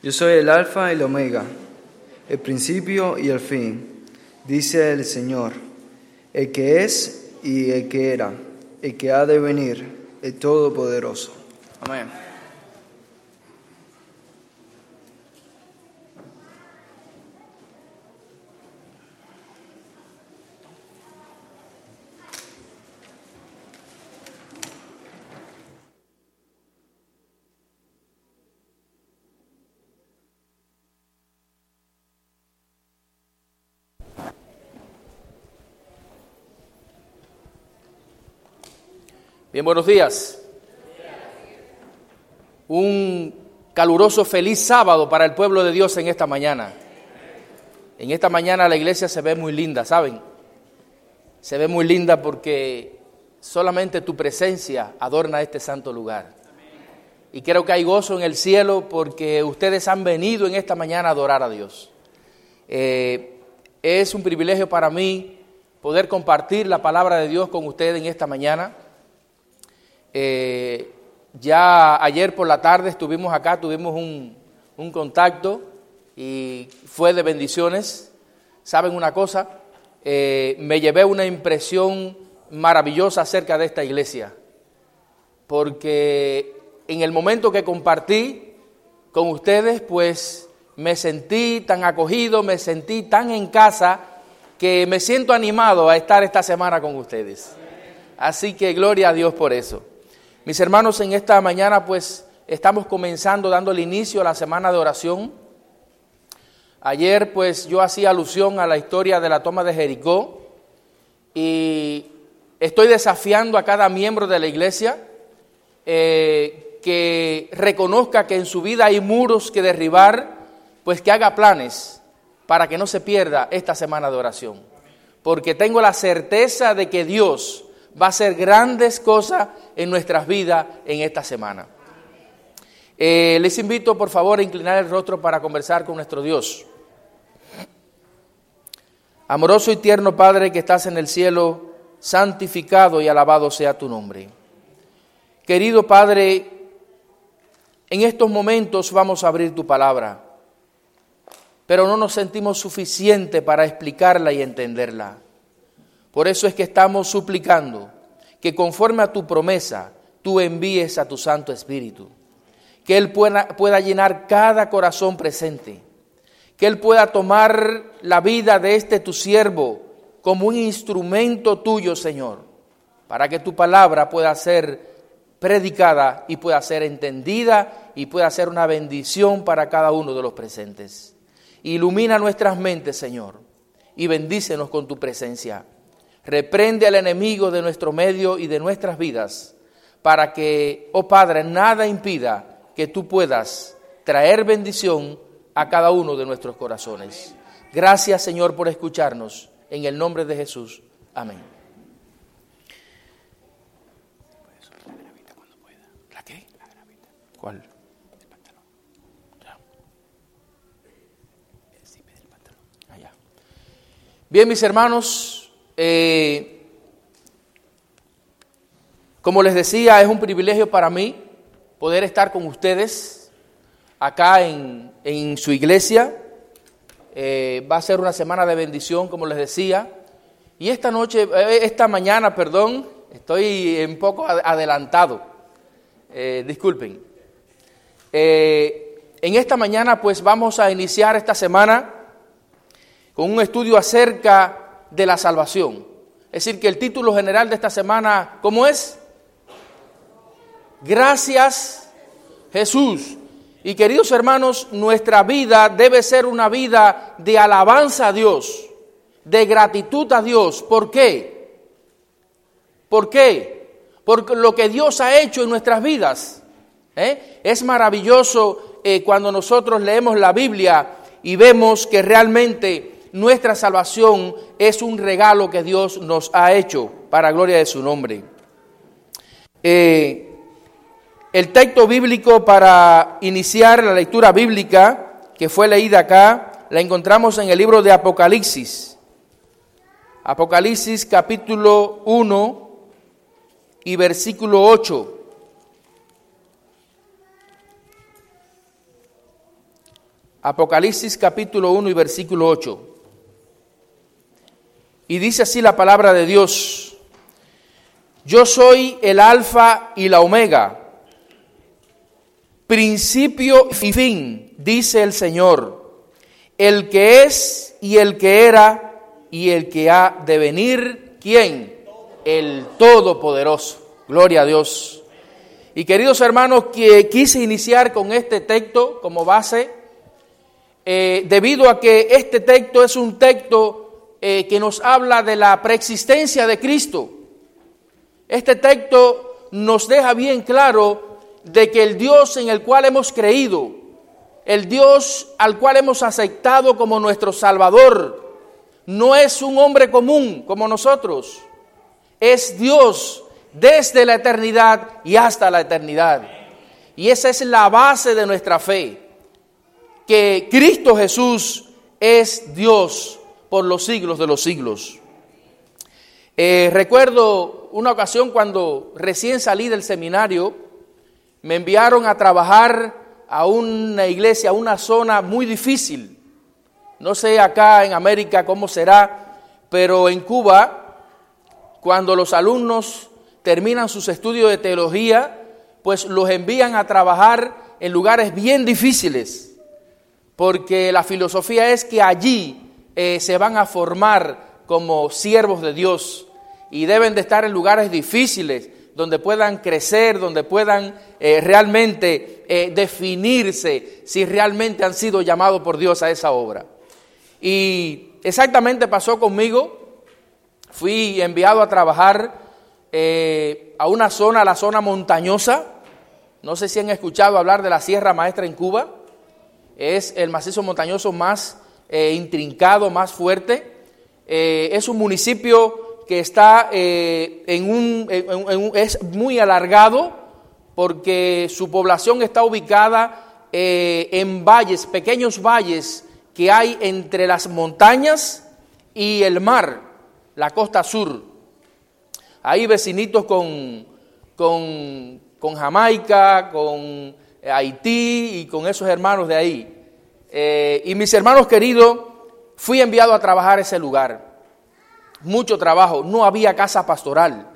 Speaker 15: yo soy el alfa y el omega, el principio y el fin, dice el Señor, el que es y el que era el que ha de venir, el Todopoderoso. Amén.
Speaker 2: Bien, buenos días. Un caluroso feliz sábado para el pueblo de Dios en esta mañana. En esta mañana la iglesia se ve muy linda, ¿saben? Se ve muy linda porque solamente tu presencia adorna este santo lugar. Y creo que hay gozo en el cielo porque ustedes han venido en esta mañana a adorar a Dios. Eh, es un privilegio para mí poder compartir la palabra de Dios con ustedes en esta mañana. Eh, ya ayer por la tarde estuvimos acá, tuvimos un, contacto y fue de bendiciones. ¿Saben una cosa? Eh, me llevé una impresión maravillosa acerca de esta iglesia, porque en el momento que compartí con ustedes, pues me sentí tan acogido, me sentí tan en casa, que me siento animado a estar esta semana con ustedes. Así que gloria a Dios por eso. Mis hermanos, en esta mañana pues estamos comenzando dando el inicio a la semana de oración. Ayer pues yo hacía alusión a la historia de la toma de Jericó y estoy desafiando a cada miembro de la iglesia eh, que reconozca que en su vida hay muros que derribar, pues que haga planes para que no se pierda esta semana de oración. Porque tengo la certeza de que Dios va a hacer grandes cosas en nuestras vidas en esta semana. Eh, les invito, por favor, a inclinar el rostro para conversar con nuestro Dios. Amoroso y tierno Padre que estás en el cielo, santificado y alabado sea tu nombre. Querido Padre, en estos momentos vamos a abrir tu palabra, pero no nos sentimos suficiente para explicarla y entenderla. Por eso es que estamos suplicando que conforme a tu promesa, tú envíes a tu Santo Espíritu, que Él pueda, pueda llenar cada corazón presente, que Él pueda tomar la vida de este tu siervo como un instrumento tuyo, Señor, para que tu palabra pueda ser predicada y pueda ser entendida y pueda ser una bendición para cada uno de los presentes. Ilumina nuestras mentes, Señor, y bendícenos con tu presencia. Reprende al enemigo de nuestro medio y de nuestras vidas, para que, oh Padre, nada impida que tú puedas traer bendición a cada uno de nuestros corazones. Gracias, Señor, por escucharnos. En el nombre de Jesús. Amén. ¿La qué? ¿Cuál? Bien, mis hermanos, eh, como les decía, es un privilegio para mí poder estar con ustedes acá en, en su iglesia. Eh, va a ser una semana de bendición, como les decía. Y esta noche, eh, esta mañana, perdón, estoy un poco adelantado. Disculpen. en esta mañana, pues vamos a iniciar esta semana con un estudio acerca de la salvación. Es decir, que el título general de esta semana, ¿cómo es? Gracias Jesús. Y queridos hermanos, nuestra vida debe ser una vida de alabanza a Dios, de gratitud a Dios. ¿Por qué? ¿Por qué? Por lo que Dios ha hecho en nuestras vidas. ¿eh? Es maravilloso eh, cuando nosotros leemos la Biblia y vemos que realmente nuestra salvación es un regalo que Dios nos ha hecho para gloria de su nombre. Eh, el texto bíblico para iniciar la lectura bíblica que fue leída acá, la encontramos en el libro de Apocalipsis. Apocalipsis capítulo 1 y versículo 8. Apocalipsis capítulo 1 y versículo 8. Y dice así la palabra de Dios, yo soy el alfa y la omega principio y fin, dice el Señor, el que es y el que era y el que ha de venir, ¿quién? El Todopoderoso. Gloria a Dios. Y queridos hermanos, que quise iniciar con este texto como base, eh, debido a que este texto es un texto eh, que nos habla de la preexistencia de Cristo. Este texto nos deja bien claro de que el Dios en el cual hemos creído, el Dios al cual hemos aceptado como nuestro Salvador, no es un hombre común como nosotros, es Dios desde la eternidad y hasta la eternidad. Y esa es la base de nuestra fe, que Cristo Jesús es Dios por los siglos de los siglos. Eh, recuerdo una ocasión cuando recién salí del seminario, me enviaron a trabajar a una iglesia, a una zona muy difícil. No sé acá en América cómo será, pero en Cuba, cuando los alumnos terminan sus estudios de teología, pues los envían a trabajar en lugares bien difíciles, porque la filosofía es que allí eh, se van a formar como siervos de Dios y deben de estar en lugares difíciles, donde puedan crecer, donde puedan eh, realmente eh, definirse si realmente han sido llamados por Dios a esa obra. Y exactamente pasó conmigo, fui enviado a trabajar a una zona, la zona montañosa, no sé si han escuchado hablar de la Sierra Maestra en Cuba, es el macizo montañoso más intrincado, más fuerte, es un municipio que está eh, en, un, es muy alargado porque su población está ubicada eh, en valles, pequeños valles que hay entre las montañas y el mar, la costa sur. Hay vecinitos con, con, Jamaica, con Haití y con esos hermanos de ahí. Eh, y mis hermanos queridos, fui enviado a trabajar ese lugar. Mucho trabajo, no había casa pastoral.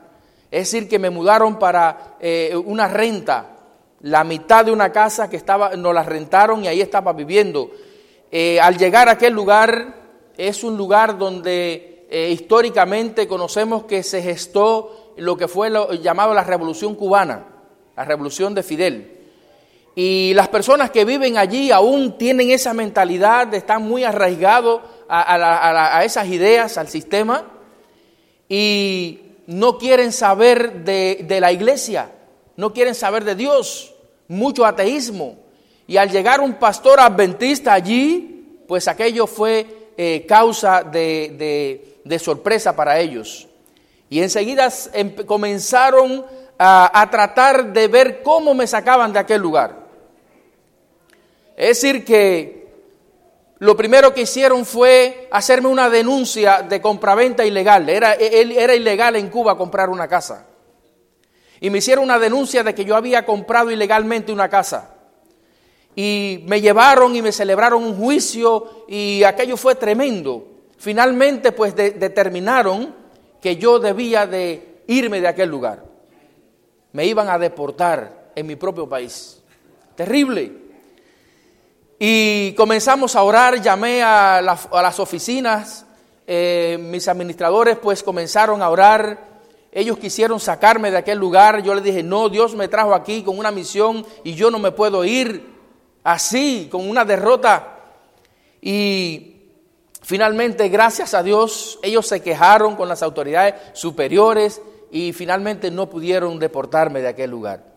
Speaker 2: Es decir, que me mudaron para eh, una renta, la mitad de una casa que estaba, nos la rentaron y ahí estaba viviendo. Eh, al llegar a aquel lugar, es un lugar donde eh, históricamente conocemos que se gestó lo que fue lo, llamado la Revolución Cubana, la Revolución de Fidel. Y las personas que viven allí aún tienen esa mentalidad, están muy arraigados a, a esas ideas, al sistema, y no quieren saber de, de la iglesia, no quieren saber de Dios, mucho ateísmo. Y al llegar un pastor adventista allí, pues aquello fue eh, causa de, de, de, sorpresa para ellos. Y enseguida em, comenzaron a, a tratar de ver cómo me sacaban de aquel lugar. Es decir, que lo primero que hicieron fue hacerme una denuncia de compraventa ilegal. Era, era ilegal en Cuba comprar una casa. Y me hicieron una denuncia de que yo había comprado ilegalmente una casa. Y me llevaron y me celebraron un juicio y aquello fue tremendo. Finalmente pues de, determinaron que yo debía de irme de aquel lugar. Me iban a deportar en mi propio país. Terrible. Y comenzamos a orar, llamé a, la, a las oficinas, eh, mis administradores pues comenzaron a orar, ellos quisieron sacarme de aquel lugar, yo les dije, no, Dios me trajo aquí con una misión y yo no me puedo ir así, con una derrota. Y finalmente, gracias a Dios, ellos se quejaron con las autoridades superiores y finalmente no pudieron deportarme de aquel lugar.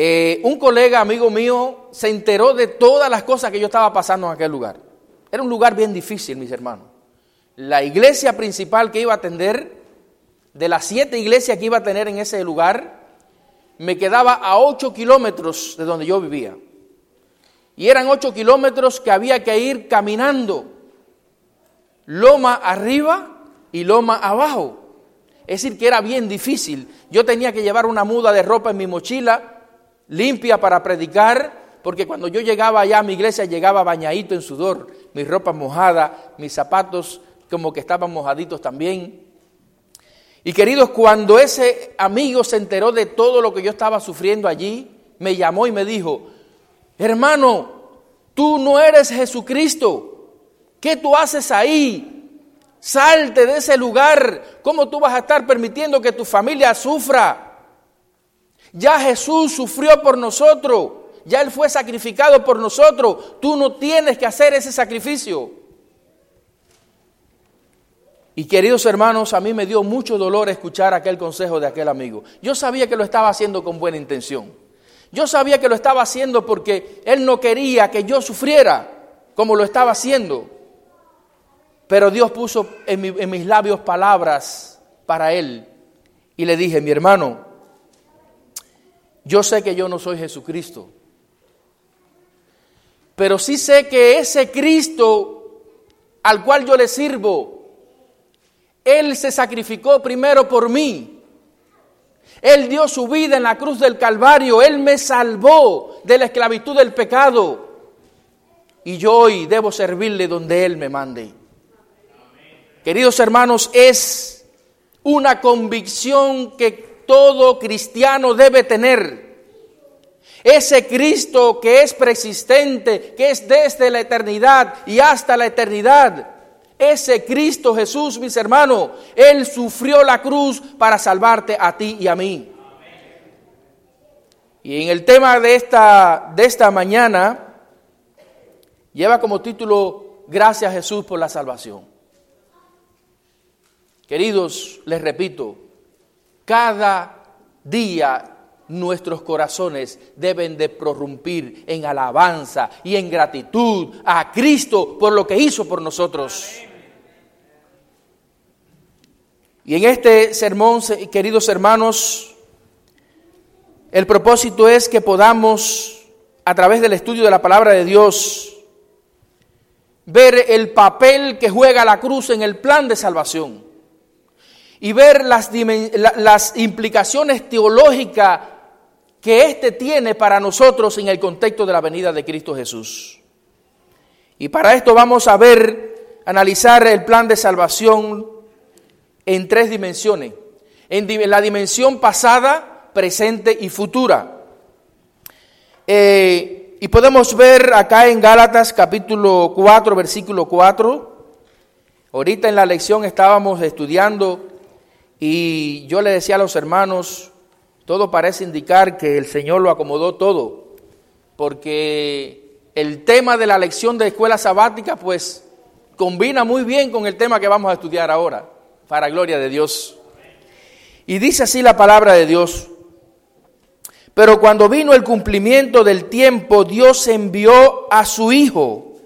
Speaker 2: Eh, un colega, amigo mío, se enteró de todas las cosas que yo estaba pasando en aquel lugar. Era un lugar bien difícil, mis hermanos. La iglesia principal que iba a atender, de las siete iglesias que iba a tener en ese lugar, me quedaba a ocho kilómetros de donde yo vivía. Y eran ocho kilómetros que había que ir caminando, loma arriba y loma abajo. Es decir, que era bien difícil. Yo tenía que llevar una muda de ropa en mi mochila, limpia para predicar, porque cuando yo llegaba allá a mi iglesia llegaba bañadito en sudor, mi ropa mojada, mis zapatos como que estaban mojaditos también. Y queridos, cuando ese amigo se enteró de todo lo que yo estaba sufriendo allí, me llamó y me dijo, hermano, tú no eres Jesucristo, ¿qué tú haces ahí? Salte de ese lugar, ¿cómo tú vas a estar permitiendo que tu familia sufra? Ya Jesús sufrió por nosotros, ya Él fue sacrificado por nosotros, tú no tienes que hacer ese sacrificio. Y queridos hermanos, a mí me dio mucho dolor escuchar aquel consejo de aquel amigo. Yo sabía que lo estaba haciendo con buena intención. Yo sabía que lo estaba haciendo porque Él no quería que yo sufriera como lo estaba haciendo. Pero Dios puso en, en mis labios palabras para Él. Y le dije, mi hermano, yo sé que yo no soy Jesucristo, pero sí sé que ese Cristo al cual yo le sirvo, Él se sacrificó primero por mí. Él dio su vida en la cruz del Calvario, Él me salvó de la esclavitud del pecado. Y yo hoy debo servirle donde Él me mande. Queridos hermanos, es una convicción que todo cristiano debe tener. Ese Cristo que es persistente, que es desde la eternidad y hasta la eternidad. Ese Cristo Jesús, mis hermanos, Él sufrió la cruz para salvarte a ti y a mí. Y en el tema de esta, de esta mañana, lleva como título, Gracias Jesús por la salvación. Queridos, les repito, cada día nuestros corazones deben de prorrumpir en alabanza y en gratitud a Cristo por lo que hizo por nosotros. Y en este sermón, queridos hermanos, el propósito es que podamos, a través del estudio de la palabra de Dios, ver el papel que juega la cruz en el plan de salvación y ver las, las implicaciones teológicas que éste tiene para nosotros en el contexto de la venida de Cristo Jesús. Y para esto vamos a ver, analizar el plan de salvación en tres dimensiones. En la dimensión pasada, presente y futura. Eh, y podemos ver acá en Gálatas capítulo 4, versículo 4. Ahorita en la lección estábamos estudiando y yo le decía a los hermanos, todo parece indicar que el Señor lo acomodó todo, porque el tema de la lección de escuela sabática pues combina muy bien con el tema que vamos a estudiar ahora, para gloria de Dios. Y dice así la palabra de Dios. Pero cuando vino el cumplimiento del tiempo, Dios envió a su Hijo,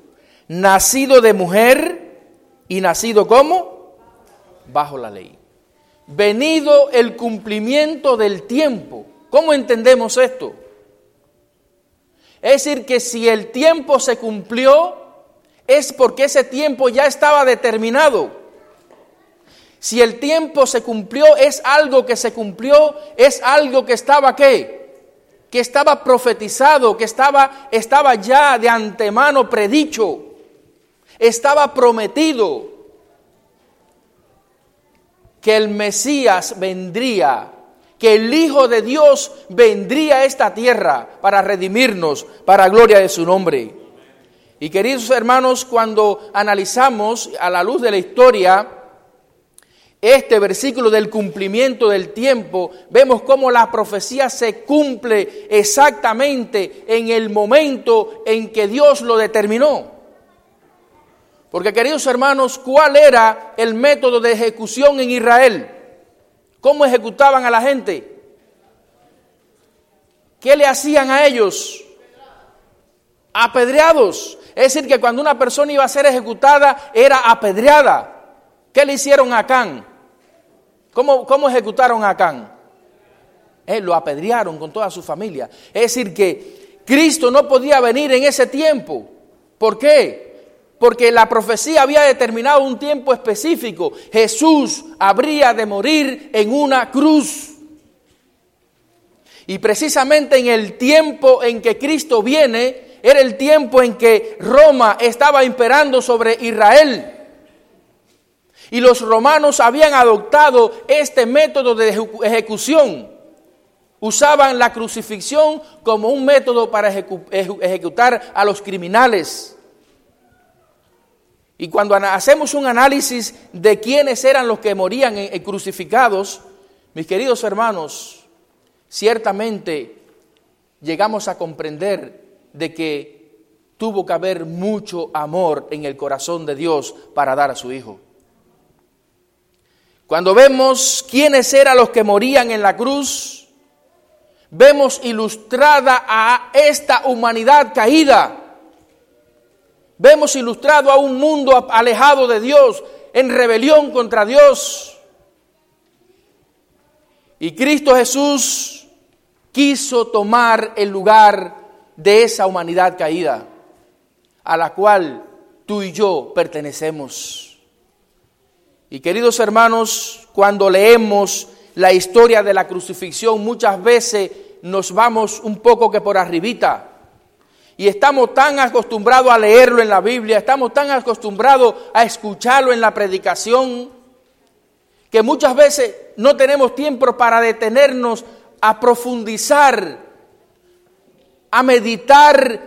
Speaker 2: nacido de mujer y nacido como? Bajo la ley. Venido el cumplimiento del tiempo. ¿Cómo entendemos esto? Es decir, que si el tiempo se cumplió, es porque ese tiempo ya estaba determinado. Si el tiempo se cumplió, es algo que se cumplió, es algo que estaba qué? que estaba profetizado, que estaba, estaba ya de antemano predicho, estaba prometido que el Mesías vendría, que el Hijo de Dios vendría a esta tierra para redimirnos, para gloria de su nombre. Y queridos hermanos, cuando analizamos a la luz de la historia, este versículo del cumplimiento del tiempo, vemos cómo la profecía se cumple exactamente en el momento en que Dios lo determinó. Porque queridos hermanos, ¿cuál era el método de ejecución en Israel? ¿Cómo ejecutaban a la gente? ¿Qué le hacían a ellos? Apedreados. Es decir, que cuando una persona iba a ser ejecutada era apedreada. ¿Qué le hicieron a Can? ¿Cómo, ejecutaron a Acán? Eh, lo apedrearon con toda su familia. Es decir, que Cristo no podía venir en ese tiempo. ¿Por qué? Porque la profecía había determinado un tiempo específico. Jesús habría de morir en una cruz. Y precisamente en el tiempo en que Cristo viene, era el tiempo en que Roma estaba imperando sobre Israel. Y los romanos habían adoptado este método de ejecución. Usaban la crucifixión como un método para ejecutar a los criminales. Y cuando hacemos un análisis de quiénes eran los que morían crucificados, mis queridos hermanos, ciertamente llegamos a comprender de que tuvo que haber mucho amor en el corazón de Dios para dar a su Hijo. Cuando vemos quiénes eran los que morían en la cruz, vemos ilustrada a esta humanidad caída. Vemos ilustrado a un mundo alejado de Dios, en rebelión contra Dios. Y Cristo Jesús quiso tomar el lugar de esa humanidad caída, a la cual tú y yo pertenecemos. Y queridos hermanos, cuando leemos la historia de la crucifixión, muchas veces nos vamos un poco que por arribita. Y estamos tan acostumbrados a leerlo en la Biblia, estamos tan acostumbrados a escucharlo en la predicación, que muchas veces no tenemos tiempo para detenernos a profundizar, a meditar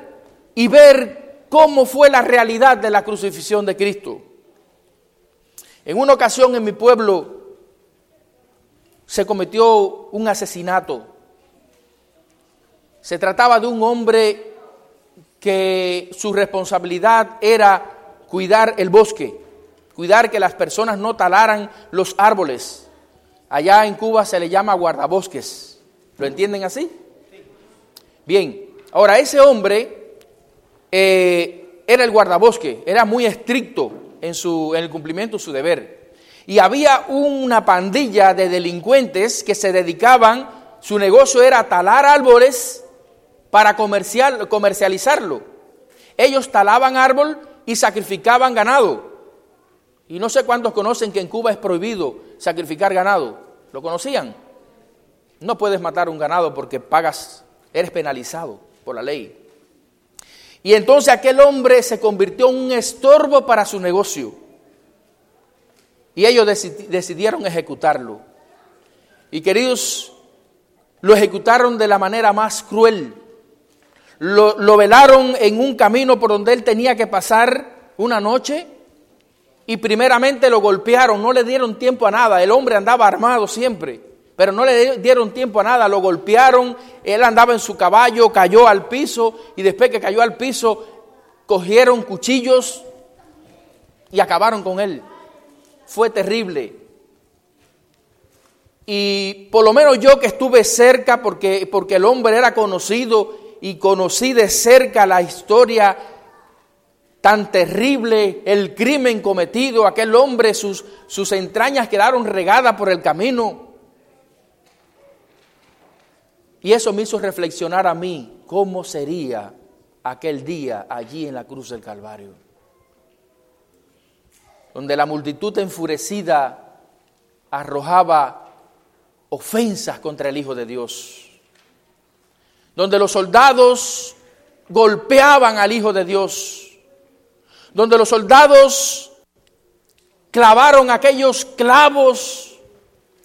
Speaker 2: y ver cómo fue la realidad de la crucifixión de Cristo. En una ocasión en mi pueblo se cometió un asesinato. Se trataba de un hombre que su responsabilidad era cuidar el bosque, cuidar que las personas no talaran los árboles. Allá en Cuba se le llama guardabosques. ¿Lo entienden así? Bien, ahora ese hombre eh, era el guardabosque, era muy estricto en, su, en el cumplimiento de su deber. Y había una pandilla de delincuentes que se dedicaban, su negocio era talar árboles para comercial, comercializarlo. Ellos talaban árbol y sacrificaban ganado. Y no sé cuántos conocen que en Cuba es prohibido sacrificar ganado. ¿Lo conocían? No puedes matar un ganado porque pagas, eres penalizado por la ley. Y entonces aquel hombre se convirtió en un estorbo para su negocio. Y ellos decidieron ejecutarlo. Y queridos, lo ejecutaron de la manera más cruel. Lo, velaron en un camino por donde él tenía que pasar una noche y primeramente lo golpearon, no le dieron tiempo a nada, el hombre andaba armado siempre, pero no le dieron tiempo a nada, lo golpearon, él andaba en su caballo, cayó al piso y después que cayó al piso cogieron cuchillos y acabaron con él. Fue terrible. Y por lo menos yo que estuve cerca, porque, porque el hombre era conocido y conocí de cerca la historia tan terrible, el crimen cometido, aquel hombre, sus, sus entrañas quedaron regadas por el camino. Y eso me hizo reflexionar a mí cómo sería aquel día allí en la cruz del Calvario, donde la multitud enfurecida arrojaba ofensas contra el Hijo de Dios, donde los soldados golpeaban al Hijo de Dios, donde los soldados clavaron aquellos clavos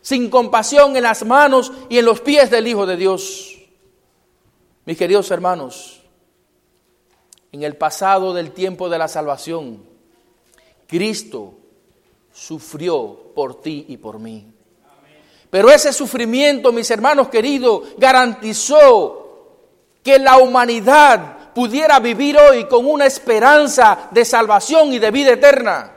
Speaker 2: sin compasión en las manos y en los pies del Hijo de Dios. Mis queridos hermanos, en el pasado del tiempo de la salvación, Cristo sufrió por ti y por mí. Pero ese sufrimiento, mis hermanos queridos, garantizó que la humanidad pudiera vivir hoy con una esperanza de salvación y de vida eterna.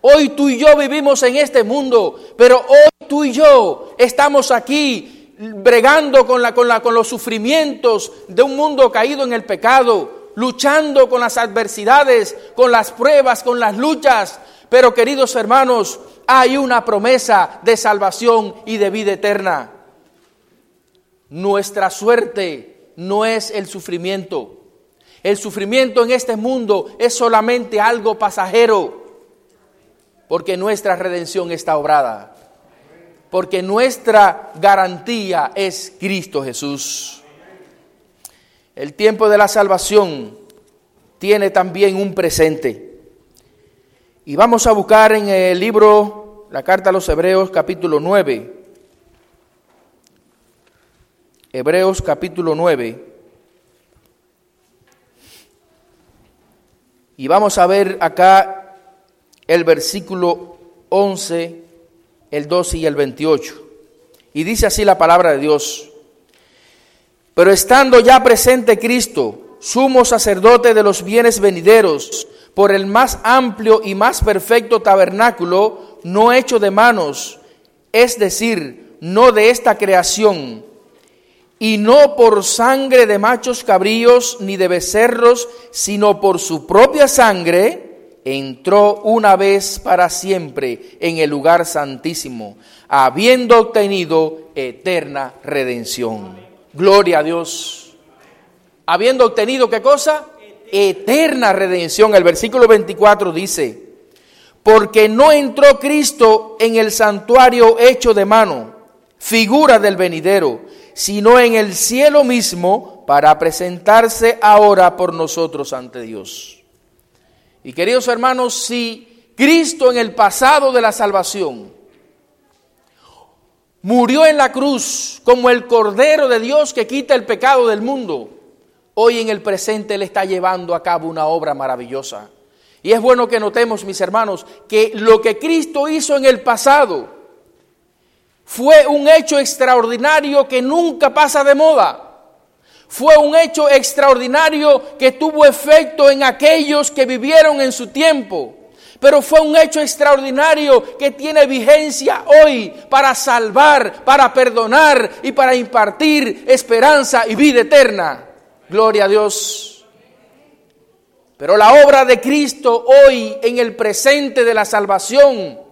Speaker 2: Hoy tú y yo vivimos en este mundo, pero hoy tú y yo estamos aquí bregando con, la, con, la, con los sufrimientos de un mundo caído en el pecado, luchando con las adversidades, con las pruebas, con las luchas. Pero queridos hermanos, hay una promesa de salvación y de vida eterna. Nuestra suerte no es el sufrimiento. El sufrimiento en este mundo es solamente algo pasajero, porque nuestra redención está obrada, porque nuestra garantía es Cristo Jesús. El tiempo de la salvación tiene también un presente. Y vamos a buscar en el libro, la carta a los Hebreos capítulo 9. Hebreos capítulo 9. Y vamos a ver acá el versículo 11, el 12 y el 28. Y dice así la palabra de Dios. Pero estando ya presente Cristo, sumo sacerdote de los bienes venideros, por el más amplio y más perfecto tabernáculo, no hecho de manos, es decir, no de esta creación, y no por sangre de machos cabríos ni de becerros, sino por su propia sangre, entró una vez para siempre en el lugar santísimo, habiendo obtenido eterna redención. Gloria a Dios. Habiendo obtenido qué cosa? eterna redención. El versículo 24 dice, porque no entró Cristo en el santuario hecho de mano, figura del venidero, sino en el cielo mismo para presentarse ahora por nosotros ante Dios. Y queridos hermanos, si Cristo en el pasado de la salvación murió en la cruz como el Cordero de Dios que quita el pecado del mundo, Hoy en el presente Él está llevando a cabo una obra maravillosa. Y es bueno que notemos, mis hermanos, que lo que Cristo hizo en el pasado fue un hecho extraordinario que nunca pasa de moda. Fue un hecho extraordinario que tuvo efecto en aquellos que vivieron en su tiempo. Pero fue un hecho extraordinario que tiene vigencia hoy para salvar, para perdonar y para impartir esperanza y vida eterna. Gloria a Dios. Pero la obra de Cristo hoy en el presente de la salvación,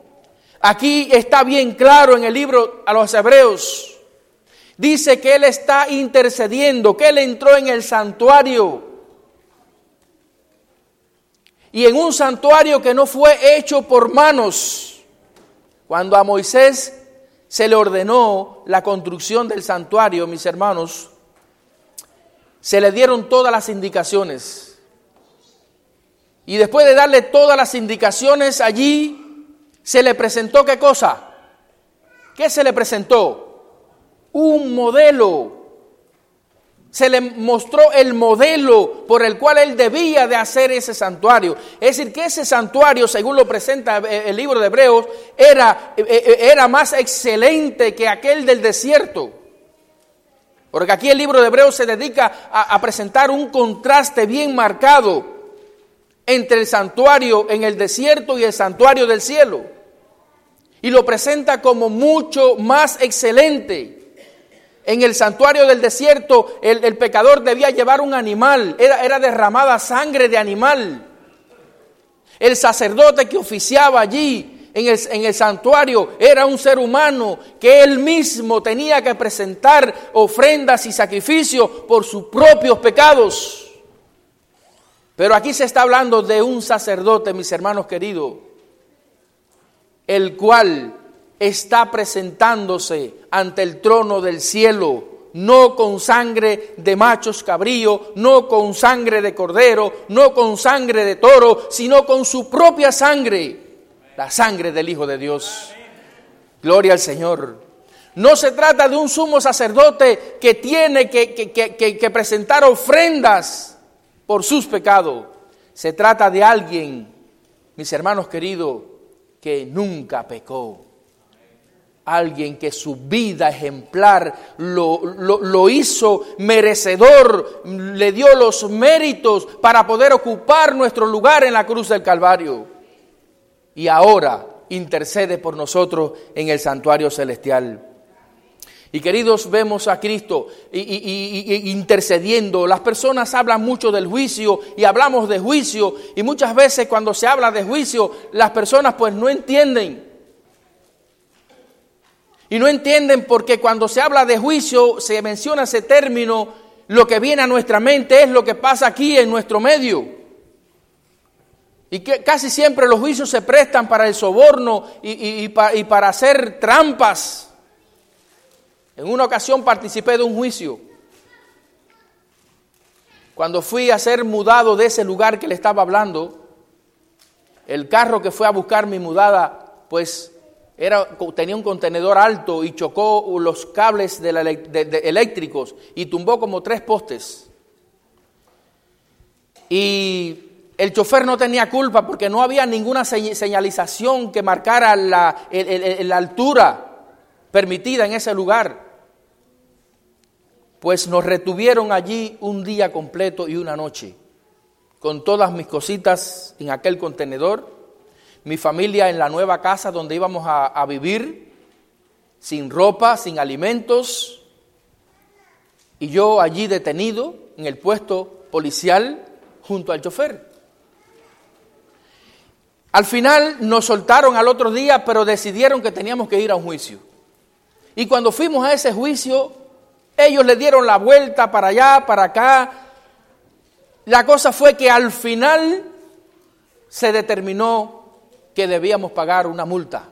Speaker 2: aquí está bien claro en el libro a los hebreos. Dice que Él está intercediendo, que Él entró en el santuario. Y en un santuario que no fue hecho por manos. Cuando a Moisés se le ordenó la construcción del santuario, mis hermanos, se le dieron todas las indicaciones. Y después de darle todas las indicaciones allí, se le presentó qué cosa? ¿Qué se le presentó? Un modelo se le mostró el modelo por el cual él debía de hacer ese santuario. Es decir, que ese santuario, según lo presenta el libro de Hebreos, era, eh, eh, era más excelente que aquel del desierto. Porque aquí el libro de Hebreos se dedica a, a presentar un contraste bien marcado entre el santuario en el desierto y el santuario del cielo. Y lo presenta como mucho más excelente. En el santuario del desierto el, pecador debía llevar un animal, era, derramada sangre de animal. El sacerdote que oficiaba allí en el, santuario era un ser humano que él mismo tenía que presentar ofrendas y sacrificios por sus propios pecados. Pero aquí se está hablando de un sacerdote, mis hermanos queridos, el cual está presentándose ante el trono del cielo, no con sangre de machos cabrío, no con sangre de cordero, no con sangre de toro, sino con su propia sangre, la sangre del Hijo de Dios. Gloria al Señor. No se trata de un sumo sacerdote que tiene que, que presentar ofrendas por sus pecados. Se trata de alguien, mis hermanos queridos, que nunca pecó alguien que su vida ejemplar lo, lo, hizo merecedor, le dio los méritos para poder ocupar nuestro lugar en la cruz del Calvario. Y ahora intercede por nosotros en el santuario celestial. Y queridos, vemos a Cristo y, intercediendo. Las personas hablan mucho del juicio y hablamos de juicio. Y muchas veces cuando se habla de juicio, las personas pues no entienden. Y no entienden porque cuando se habla de juicio, se menciona ese término, lo que viene a nuestra mente es lo que pasa aquí en nuestro medio. Y que casi siempre los juicios se prestan para el soborno y, y para hacer trampas. En una ocasión participé de un juicio. Cuando fui a ser mudado de ese lugar que le estaba hablando, el carro que fue a buscar mi mudada, pues tenía un contenedor alto y chocó los cables eléctricos y tumbó como tres postes. Y el chofer no tenía culpa porque no había ninguna señalización que marcara la altura permitida en ese lugar. Pues nos retuvieron allí un día completo y una noche, con todas mis cositas en aquel contenedor mi familia en la nueva casa donde íbamos a, vivir, sin ropa, sin alimentos, y yo allí detenido en el puesto policial junto al chofer. Al final nos soltaron al otro día, pero decidieron que teníamos que ir a un juicio. Y cuando fuimos a ese juicio, ellos le dieron la vuelta para allá, para acá. La cosa fue que al final se determinó que debíamos pagar una multa.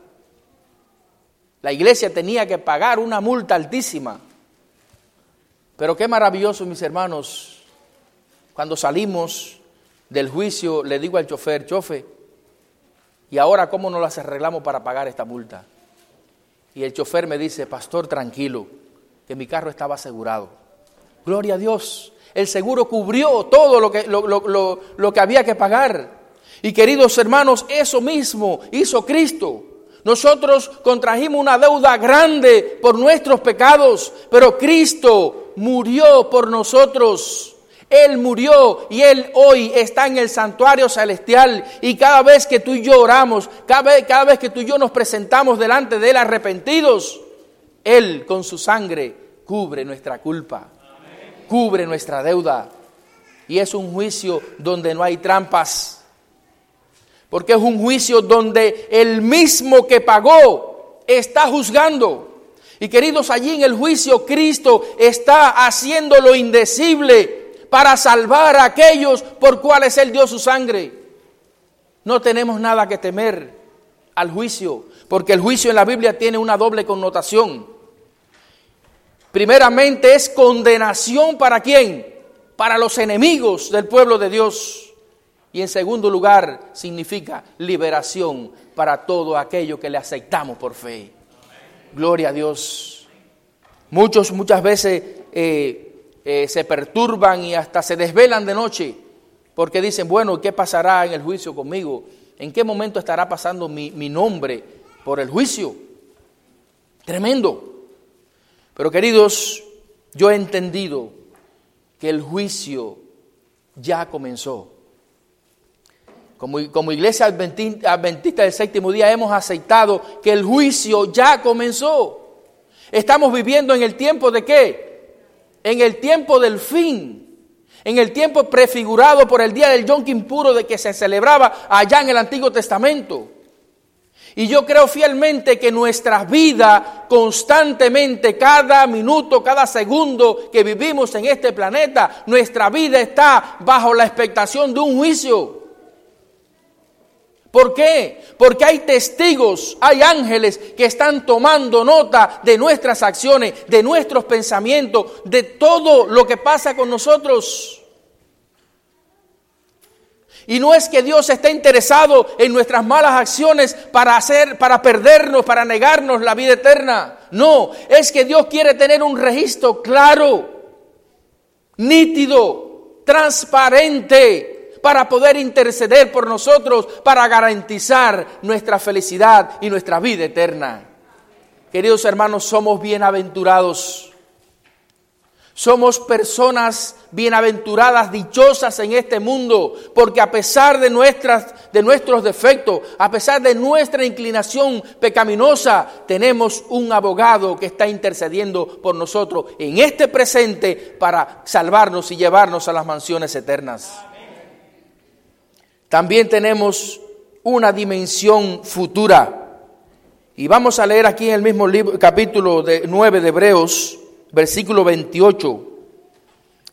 Speaker 2: La iglesia tenía que pagar una multa altísima. Pero qué maravilloso, mis hermanos, cuando salimos del juicio, le digo al chofer, chofe, ¿y ahora cómo nos las arreglamos para pagar esta multa? Y el chofer me dice, pastor, tranquilo, que mi carro estaba asegurado. Gloria a Dios, el seguro cubrió todo lo que, lo, lo que había que pagar. Y queridos hermanos, eso mismo hizo Cristo. Nosotros contrajimos una deuda grande por nuestros pecados, pero Cristo murió por nosotros. Él murió y Él hoy está en el santuario celestial. Y cada vez que tú y yo oramos, cada vez, cada vez que tú y yo nos presentamos delante de Él arrepentidos, Él con su sangre cubre nuestra culpa, cubre nuestra deuda. Y es un juicio donde no hay trampas porque es un juicio donde el mismo que pagó está juzgando. Y queridos, allí en el juicio Cristo está haciendo lo indecible para salvar a aquellos por cuales Él dio su sangre. No tenemos nada que temer. al juicio, porque el juicio en la Biblia tiene una doble connotación. Primeramente es condenación para quién? Para los enemigos del pueblo de Dios. Y en segundo lugar significa liberación para todo aquello que le aceptamos por fe. Gloria a Dios. Muchos muchas veces eh, eh, se perturban y hasta se desvelan de noche porque dicen, bueno, ¿qué pasará en el juicio conmigo? ¿En qué momento estará pasando mi, mi nombre por el juicio? Tremendo. Pero queridos, yo he entendido que el juicio ya comenzó. Como, como, iglesia adventista, del séptimo día hemos aceptado que el juicio ya comenzó. Estamos viviendo en el tiempo de qué? En el tiempo del fin. En el tiempo prefigurado por el día del Yom Kippur de que se celebraba allá en el Antiguo Testamento. Y yo creo fielmente que nuestra vida constantemente, cada minuto, cada segundo que vivimos en este planeta, nuestra vida está bajo la expectación de un juicio. ¿Por qué? Porque hay testigos, hay ángeles que están tomando nota de nuestras acciones, de nuestros pensamientos, de todo lo que pasa con nosotros. Y no es que Dios esté interesado en nuestras malas acciones para hacer, para perdernos, para negarnos la vida eterna. No, es que Dios quiere tener un registro claro, nítido, transparente, para poder interceder por nosotros, para garantizar nuestra felicidad y nuestra vida eterna. Queridos hermanos, somos bienaventurados somos personas bienaventuradas, dichosas en este mundo, porque a pesar de, nuestras, de nuestros defectos, a pesar de nuestra inclinación pecaminosa, tenemos un abogado que está intercediendo por nosotros en este presente para salvarnos y llevarnos a las mansiones eternas. También tenemos una dimensión futura. Y vamos a leer aquí en el mismo libro, capítulo de 9 de Hebreos, versículo 28.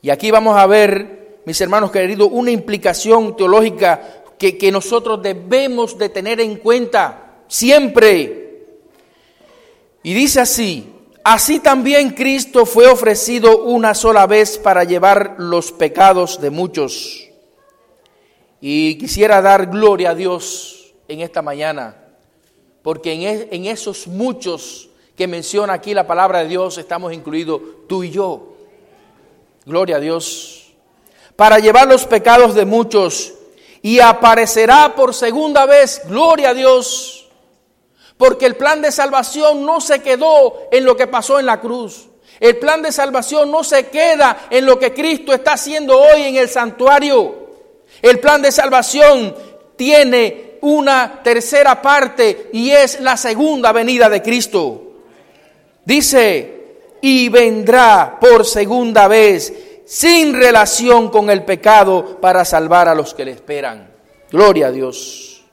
Speaker 2: Y aquí vamos a ver, mis hermanos queridos, una implicación teológica que, que nosotros debemos de tener en cuenta siempre. Y dice así, así también Cristo fue ofrecido una sola vez para llevar los pecados de muchos. Y quisiera dar gloria a Dios en esta mañana, porque en, en esos muchos que menciona aquí la palabra de Dios, estamos incluidos tú y yo. Gloria a Dios. Para llevar los pecados de muchos y aparecerá por segunda vez, gloria a Dios. Porque el plan de salvación no se quedó en lo que pasó en la cruz. El plan de salvación no se queda en lo que Cristo está haciendo hoy en el santuario. El plan de salvación tiene una tercera parte y es la segunda venida de Cristo. Dice, y vendrá por segunda vez sin relación con el pecado para salvar a los que le esperan. Gloria a Dios.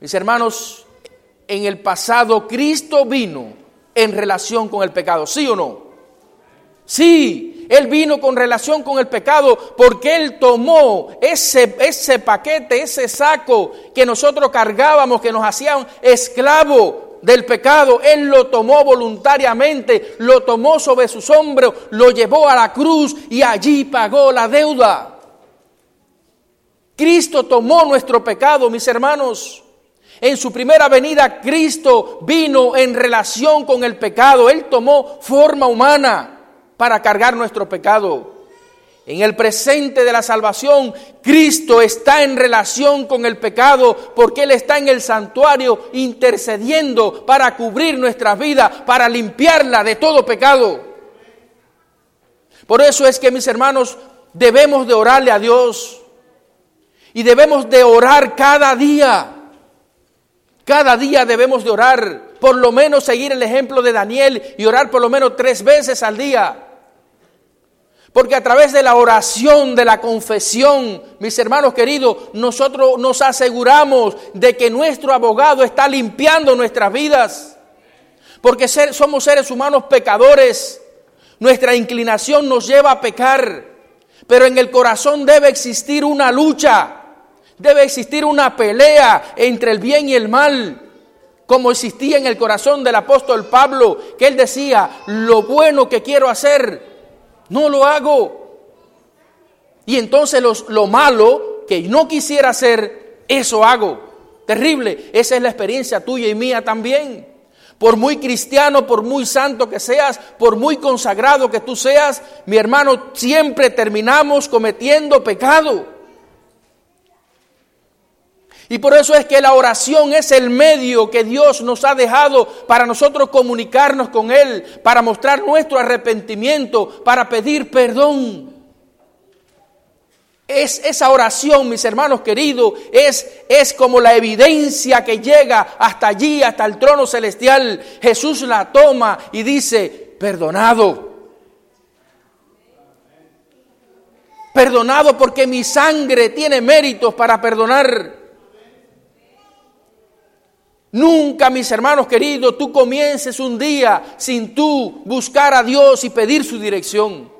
Speaker 2: Mis hermanos, en el pasado Cristo vino en relación con el pecado, ¿sí o no? Sí, Él vino con relación con el pecado porque Él tomó ese, ese paquete, ese saco que nosotros cargábamos, que nos hacían esclavos del pecado, Él lo tomó voluntariamente, lo tomó sobre sus hombros, lo llevó a la cruz y allí pagó la deuda. Cristo tomó nuestro pecado, mis hermanos. En su primera venida, Cristo vino en relación con el pecado. Él tomó forma humana para cargar nuestro pecado. En el presente de la salvación, Cristo está en relación con el pecado porque Él está en el santuario intercediendo para cubrir nuestra vida, para limpiarla de todo pecado. Por eso es que mis hermanos debemos de orarle a Dios y debemos de orar cada día. Cada día debemos de orar, por lo menos seguir el ejemplo de Daniel y orar por lo menos tres veces al día. Porque a través de la oración, de la confesión, mis hermanos queridos, nosotros nos aseguramos de que nuestro abogado está limpiando nuestras vidas. Porque somos seres humanos pecadores. Nuestra inclinación nos lleva a pecar. Pero en el corazón debe existir una lucha. Debe existir una pelea entre el bien y el mal, como existía en el corazón del apóstol Pablo, que él decía, lo bueno que quiero hacer, no lo hago. Y entonces lo malo que no quisiera hacer, eso hago. Terrible, esa es la experiencia tuya y mía también. Por muy cristiano, por muy santo que seas, por muy consagrado que tú seas, mi hermano, siempre terminamos cometiendo pecado. Y por eso es que la oración es el medio que Dios nos ha dejado para nosotros comunicarnos con Él, para mostrar nuestro arrepentimiento, para pedir perdón. Es esa oración, mis hermanos queridos, es, es como la evidencia que llega hasta allí, hasta el trono celestial. Jesús la toma y dice, perdonado. Perdonado porque mi sangre tiene méritos para perdonar. Nunca, mis hermanos queridos, tú comiences un día sin tú buscar a Dios y pedir su dirección.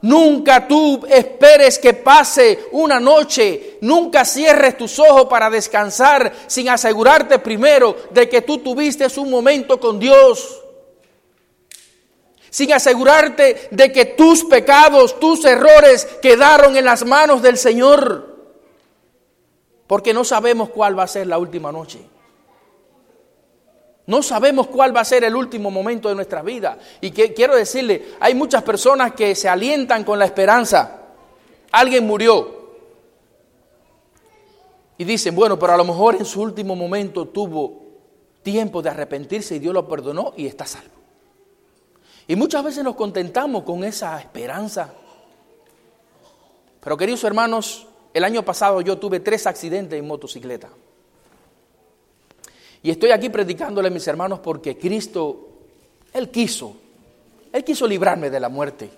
Speaker 2: Nunca tú esperes que pase una noche, nunca cierres tus ojos para descansar sin asegurarte primero de que tú tuviste un momento con Dios. Sin asegurarte de que tus pecados, tus errores quedaron en las manos del Señor. Porque no sabemos cuál va a ser la última noche. No sabemos cuál va a ser el último momento de nuestra vida. Y que, quiero decirle, hay muchas personas que se alientan con la esperanza. Alguien murió. Y dicen, bueno, pero a lo mejor en su último momento tuvo tiempo de arrepentirse y Dios lo perdonó y está salvo. Y muchas veces nos contentamos con esa esperanza. Pero queridos hermanos, el año pasado yo tuve tres accidentes en motocicleta. Y estoy aquí predicándole a mis hermanos porque Cristo, Él quiso, Él quiso librarme de la muerte.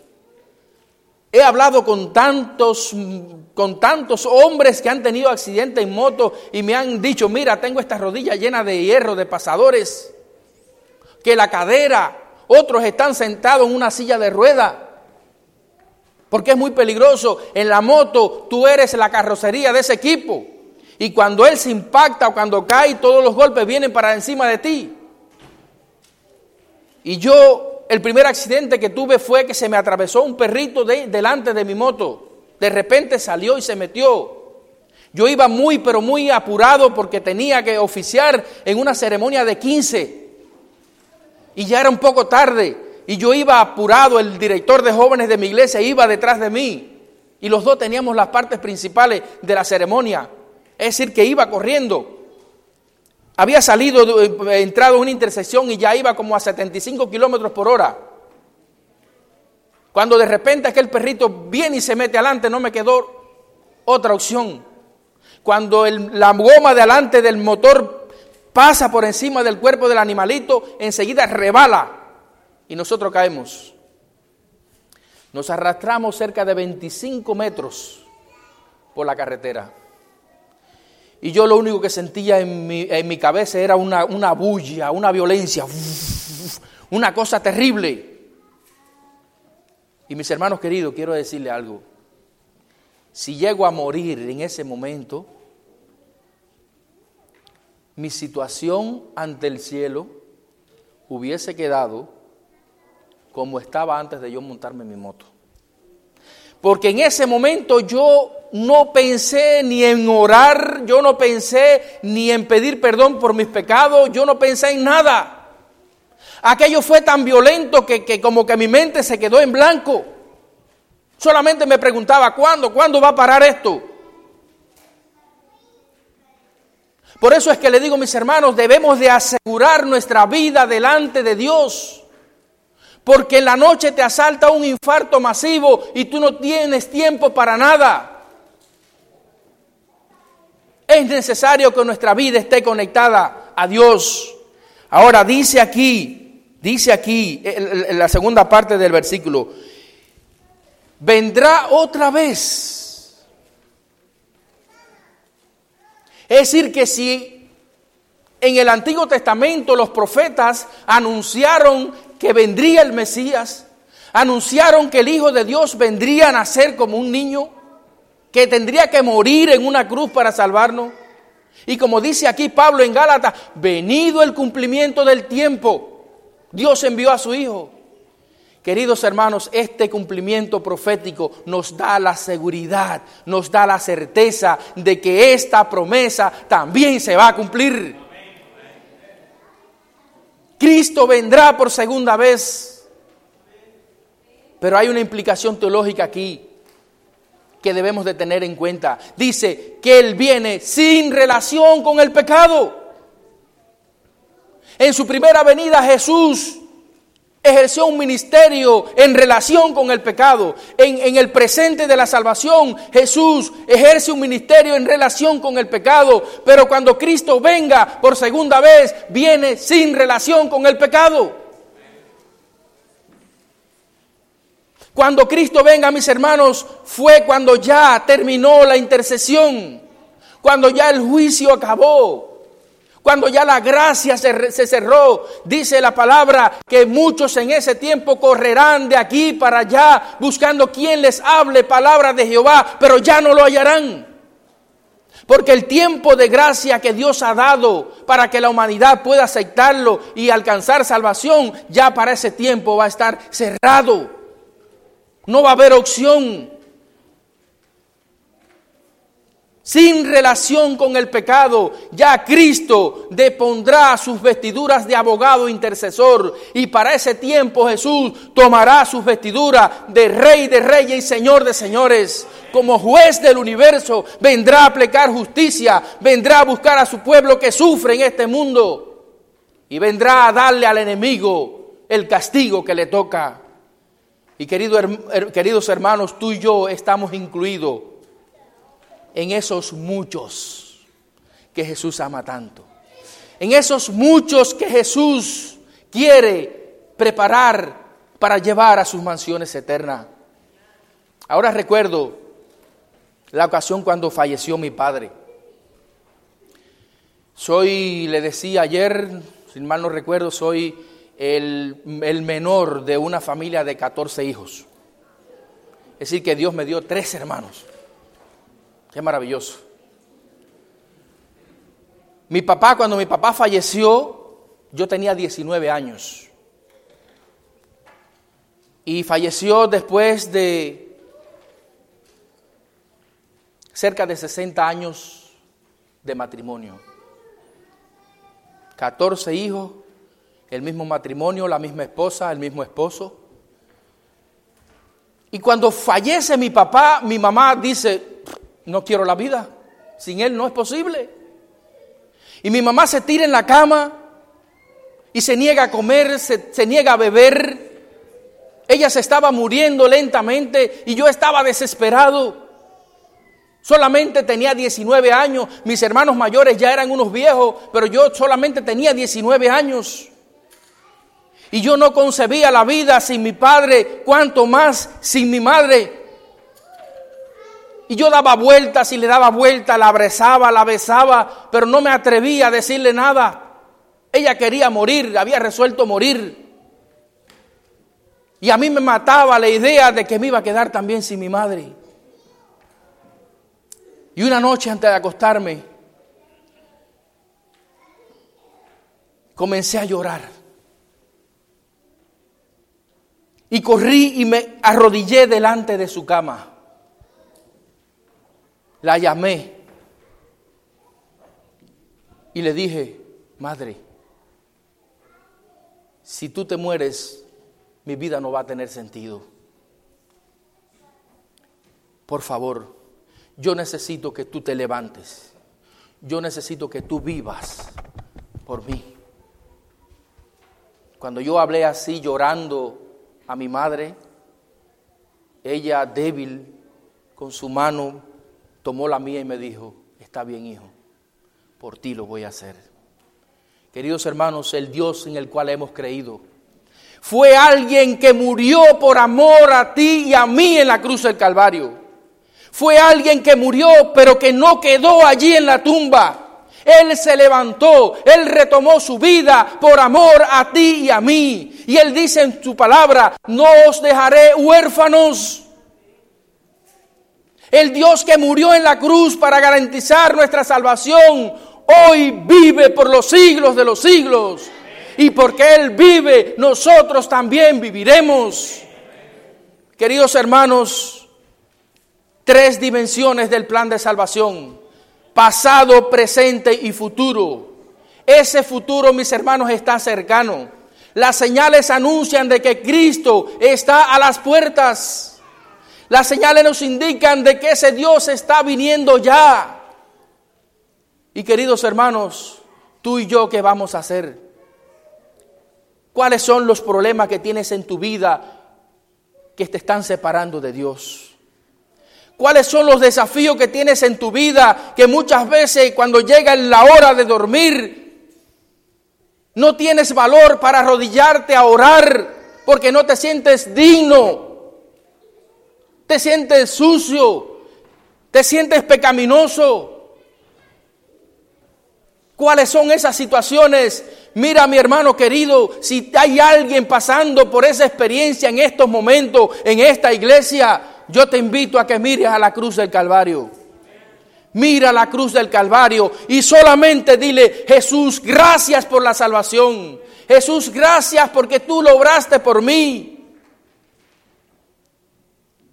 Speaker 2: He hablado con tantos, con tantos hombres que han tenido accidentes en moto y me han dicho, mira, tengo esta rodilla llena de hierro, de pasadores, que la cadera, otros están sentados en una silla de rueda, porque es muy peligroso. En la moto tú eres la carrocería de ese equipo. Y cuando él se impacta o cuando cae, todos los golpes vienen para encima de ti. Y yo, el primer accidente que tuve fue que se me atravesó un perrito de, delante de mi moto. De repente salió y se metió. Yo iba muy, pero muy apurado porque tenía que oficiar en una ceremonia de 15. Y ya era un poco tarde. Y yo iba apurado, el director de jóvenes de mi iglesia iba detrás de mí. Y los dos teníamos las partes principales de la ceremonia. Es decir, que iba corriendo. Había salido, eh, entrado en una intersección y ya iba como a 75 kilómetros por hora. Cuando de repente aquel perrito viene y se mete adelante, no me quedó otra opción. Cuando la goma de adelante del motor pasa por encima del cuerpo del animalito, enseguida rebala y nosotros caemos. Nos arrastramos cerca de 25 metros por la carretera. Y yo lo único que sentía en mi, en mi cabeza era una, una bulla, una violencia, una cosa terrible. Y mis hermanos queridos, quiero decirle algo. Si llego a morir en ese momento, mi situación ante el cielo hubiese quedado como estaba antes de yo montarme mi moto. Porque en ese momento yo no pensé ni en orar, yo no pensé ni en pedir perdón por mis pecados, yo no pensé en nada. Aquello fue tan violento que, como que mi mente se quedó en blanco. Solamente me preguntaba, ¿cuándo? ¿Cuándo va a parar esto? Por eso es que le digo, mis hermanos, debemos de asegurar nuestra vida delante de Dios. Porque en la noche te asalta un infarto masivo y tú no tienes tiempo para nada. Es necesario que nuestra vida esté conectada a Dios. Ahora dice aquí, dice aquí, en la segunda parte del versículo, vendrá otra vez. Es decir, que si en el Antiguo Testamento los profetas anunciaron que vendría el Mesías, anunciaron que el Hijo de Dios vendría a nacer como un niño, que tendría que morir en una cruz para salvarnos. Y como dice aquí Pablo en Gálatas, venido el cumplimiento del tiempo, Dios envió a su Hijo. Queridos hermanos, este cumplimiento profético nos da la seguridad, nos da la certeza de que esta promesa también se va a cumplir. Cristo vendrá por segunda vez. Pero hay una implicación teológica aquí que debemos de tener en cuenta. Dice que Él viene sin relación con el pecado. En su primera venida Jesús ejerció un ministerio en relación con el pecado. En, en, el presente de la salvación, Jesús ejerce un ministerio en relación con el pecado. Pero cuando Cristo venga por segunda vez, viene sin relación con el pecado. Cuando Cristo venga, mis hermanos, fue cuando ya terminó la intercesión, cuando ya el juicio acabó. Cuando ya la gracia se, cerró, dice la palabra que muchos en ese tiempo correrán de aquí para allá buscando quien les hable palabra de Jehová, pero ya no lo hallarán. Porque el tiempo de gracia que Dios ha dado para que la humanidad pueda aceptarlo y alcanzar salvación, ya para ese tiempo va a estar cerrado. No va a haber opción. Sin relación con el pecado, ya Cristo depondrá sus vestiduras de abogado intercesor. Y para ese tiempo Jesús tomará sus vestiduras de rey de reyes y señor de señores. Como juez del universo, vendrá a aplicar justicia, vendrá a buscar a su pueblo que sufre en este mundo. Y vendrá a darle al enemigo el castigo que le toca. Y querido, queridos hermanos, tú y yo estamos incluidos en esos muchos que Jesús ama tanto. En esos muchos que Jesús quiere preparar para llevar a sus mansiones eternas. Ahora recuerdo la ocasión cuando falleció mi padre. Soy, le decía ayer, sin mal no recuerdo, soy el, menor de una familia de 14 hijos. Es decir, que Dios me dio tres hermanos. Qué maravilloso. Mi papá, cuando mi papá falleció, yo tenía 19 años. Y falleció después de cerca de 60 años de matrimonio. 14 hijos, el mismo matrimonio, la misma esposa, el mismo esposo. Y cuando fallece mi papá, mi mamá dice, no quiero la vida, sin él no es posible. Y mi mamá se tira en la cama y se niega a comer, se, se niega a beber. Ella se estaba muriendo lentamente y yo estaba desesperado. Solamente tenía 19 años, mis hermanos mayores ya eran unos viejos, pero yo solamente tenía 19 años. Y yo no concebía la vida sin mi padre, cuanto más sin mi madre. Y yo daba vueltas y le daba vueltas, la abrazaba, la besaba, pero no me atrevía a decirle nada. Ella quería morir, había resuelto morir. Y a mí me mataba la idea de que me iba a quedar también sin mi madre. Y una noche antes de acostarme, comencé a llorar. Y corrí y me arrodillé delante de su cama. La llamé y le dije, madre, si tú te mueres, mi vida no va a tener sentido. Por favor, yo necesito que tú te levantes. Yo necesito que tú vivas por mí. Cuando yo hablé así llorando a mi madre, ella débil, con su mano, tomó la mía y me dijo, está bien hijo, por ti lo voy a hacer. Queridos hermanos, el Dios en el cual hemos creído fue alguien que murió por amor a ti y a mí en la cruz del Calvario. Fue alguien que murió, pero que no quedó allí en la tumba. Él se levantó, Él retomó su vida por amor a ti y a mí. Y Él dice en su palabra, no os dejaré huérfanos. El Dios que murió en la cruz para garantizar nuestra salvación, hoy vive por los siglos de los siglos. Y porque Él vive, nosotros también viviremos. Queridos hermanos, tres dimensiones del plan de salvación. Pasado, presente y futuro. Ese futuro, mis hermanos, está cercano. Las señales anuncian de que Cristo está a las puertas. Las señales nos indican de que ese Dios está viniendo ya. Y queridos hermanos, tú y yo, ¿qué vamos a hacer? ¿Cuáles son los problemas que tienes en tu vida que te están separando de Dios? ¿Cuáles son los desafíos que tienes en tu vida que muchas veces cuando llega la hora de dormir no tienes valor para arrodillarte a orar porque no te sientes digno? Te sientes sucio, te sientes pecaminoso. ¿Cuáles son esas situaciones? Mira, mi hermano querido, si hay alguien pasando por esa experiencia en estos momentos, en esta iglesia, yo te invito a que mires a la cruz del Calvario. Mira la cruz del Calvario y solamente dile, Jesús, gracias por la salvación. Jesús, gracias porque tú lo obraste por mí.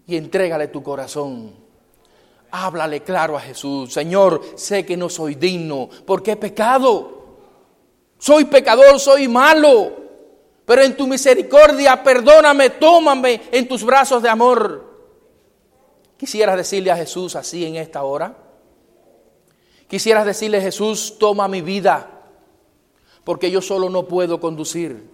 Speaker 2: Y entrégale tu corazón. Háblale claro a Jesús. Señor, sé que no soy digno porque he pecado. Soy pecador, soy malo. Pero en tu misericordia, perdóname, tómame en tus brazos de amor. ¿Quisieras decirle a Jesús así en esta hora? Quisieras decirle, Jesús, toma mi vida, porque yo solo no puedo conducir.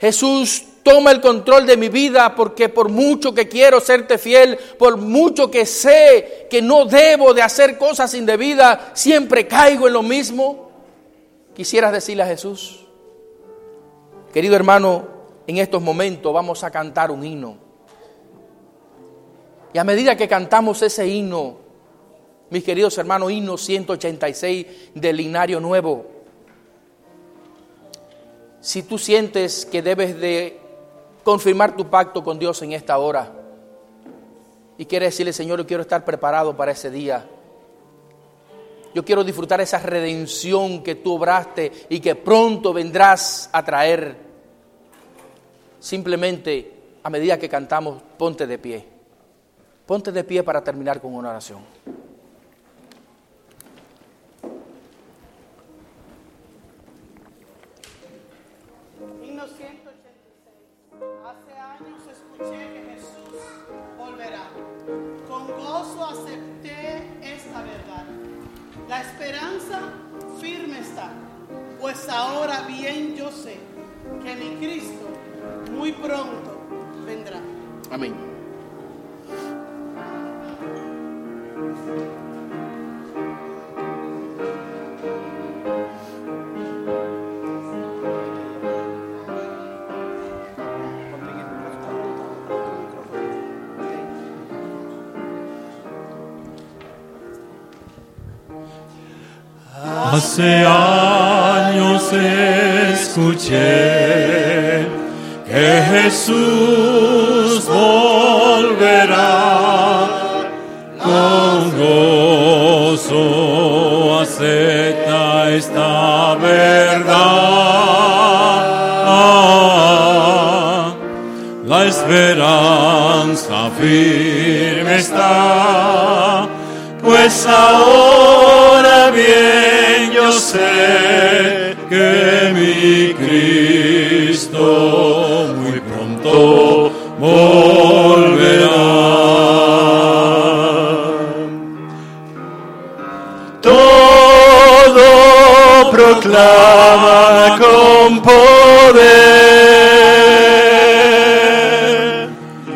Speaker 2: Jesús, toma el control de mi vida porque por mucho que quiero serte fiel, por mucho que sé que no debo de hacer cosas indebidas, siempre caigo en lo mismo. Quisieras decirle a Jesús, querido hermano, en estos momentos vamos a cantar un himno. Y a medida que cantamos ese himno, mis queridos hermanos, himno 186 del Linario Nuevo, si tú sientes que debes de confirmar tu pacto con Dios en esta hora y quieres decirle, Señor, yo quiero estar preparado para ese día. Yo quiero disfrutar esa redención que tú obraste y que pronto vendrás a traer. Simplemente, a medida que cantamos, ponte de pie. Ponte de pie para terminar con una oración.
Speaker 1: Himno 186. Hace años escuché que Jesús volverá. Con gozo acepté esta verdad. La esperanza firme está, pues ahora bien yo sé que mi Cristo muy pronto vendrá.
Speaker 2: Amén.
Speaker 3: Hace años escuché que esta verdad. La esperanza firme está, pues ahora bien yo sé que Proclama con poder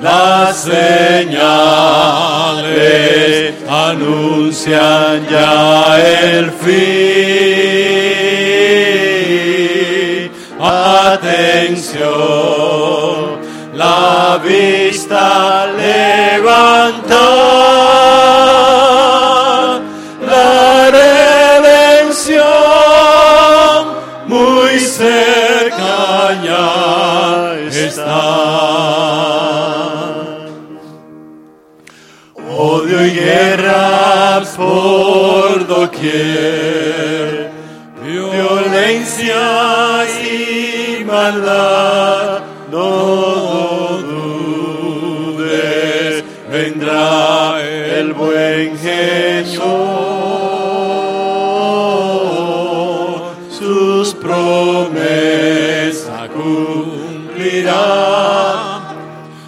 Speaker 3: las señales anuncian ya el fin. violencia y maldad, no dudes, vendrá el buen Jesús, sus promesas cumplirá,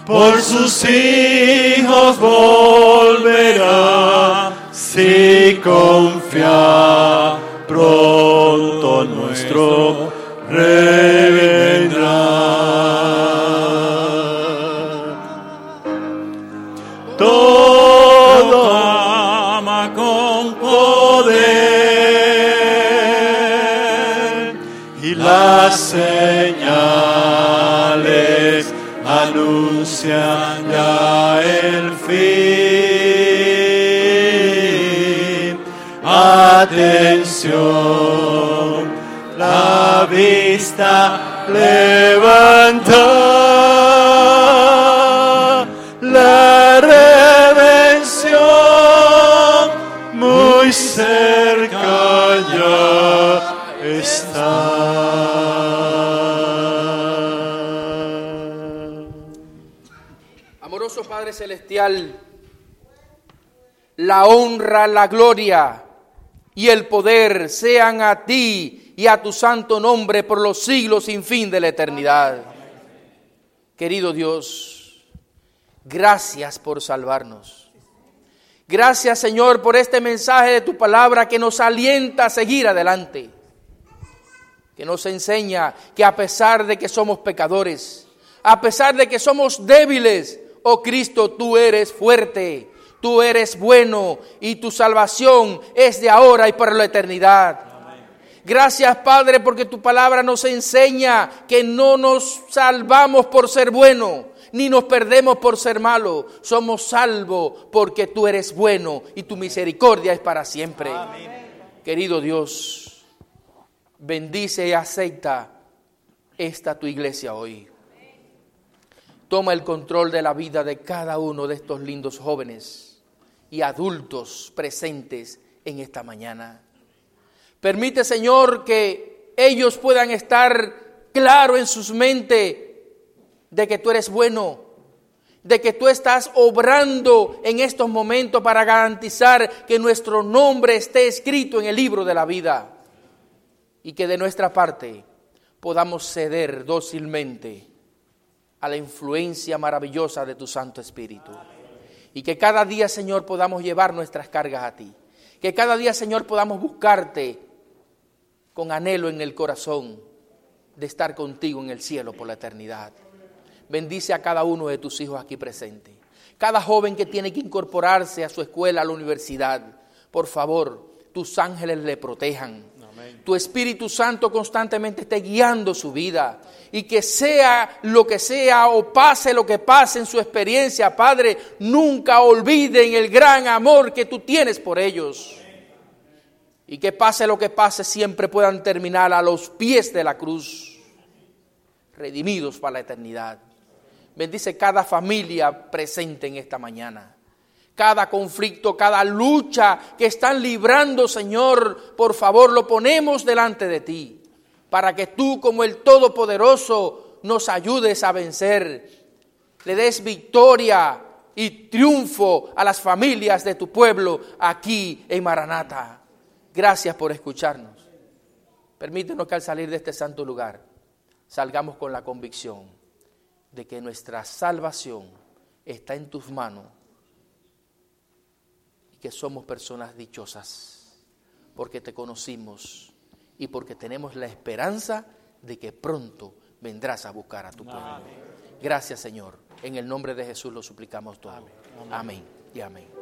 Speaker 3: por sus hijos volverá, si con pronto nuestro rey vendrá. Todo ama con poder y las señales anuncian Atención, la vista levanta la redención muy cerca ya está.
Speaker 2: Amoroso Padre Celestial, la honra, la gloria y el poder sean a ti y a tu santo nombre por los siglos sin fin de la eternidad. Querido Dios, gracias por salvarnos. Gracias Señor por este mensaje de tu palabra que nos alienta a seguir adelante. Que nos enseña que a pesar de que somos pecadores, a pesar de que somos débiles, oh Cristo, tú eres fuerte, tú eres bueno y tu salvación es de ahora y para la eternidad. Gracias Padre porque tu palabra nos enseña que no nos salvamos por ser bueno, ni nos perdemos por ser malo. Somos salvos porque tú eres bueno y tu misericordia es para siempre. Querido Dios, bendice y acepta esta tu iglesia hoy. Toma el control de la vida de cada uno de estos lindos jóvenes y adultos presentes en esta mañana. Permite, Señor, que ellos puedan estar claro en sus mentes de que tú eres bueno, de que tú estás obrando en estos momentos para garantizar que nuestro nombre esté escrito en el libro de la vida y que de nuestra parte podamos ceder dócilmente a la influencia maravillosa de tu Santo Espíritu. Y que cada día, Señor, podamos llevar nuestras cargas a ti. Que cada día, Señor, podamos buscarte con anhelo en el corazón de estar contigo en el cielo por la eternidad. Bendice a cada uno de tus hijos aquí presentes. Cada joven que tiene que incorporarse a su escuela, a la universidad, por favor, tus ángeles le protejan. Tu Espíritu Santo constantemente esté guiando su vida y que sea lo que sea o pase lo que pase en su experiencia, Padre, nunca olviden el gran amor que tú tienes por ellos. Y que pase lo que pase, siempre puedan terminar a los pies de la cruz, redimidos para la eternidad. Bendice cada familia presente en esta mañana. Cada conflicto, cada lucha que están librando, Señor, por favor, lo ponemos delante de ti, para que tú, como el Todopoderoso, nos ayudes a vencer, le des victoria y triunfo a las familias de tu pueblo aquí en Maranata. Gracias por escucharnos. Permítenos que al salir de este santo lugar salgamos con la convicción de que nuestra salvación está en tus manos que somos personas dichosas porque te conocimos y porque tenemos la esperanza de que pronto vendrás a buscar a tu pueblo. Gracias Señor. En el nombre de Jesús lo suplicamos todo. Amén y amén.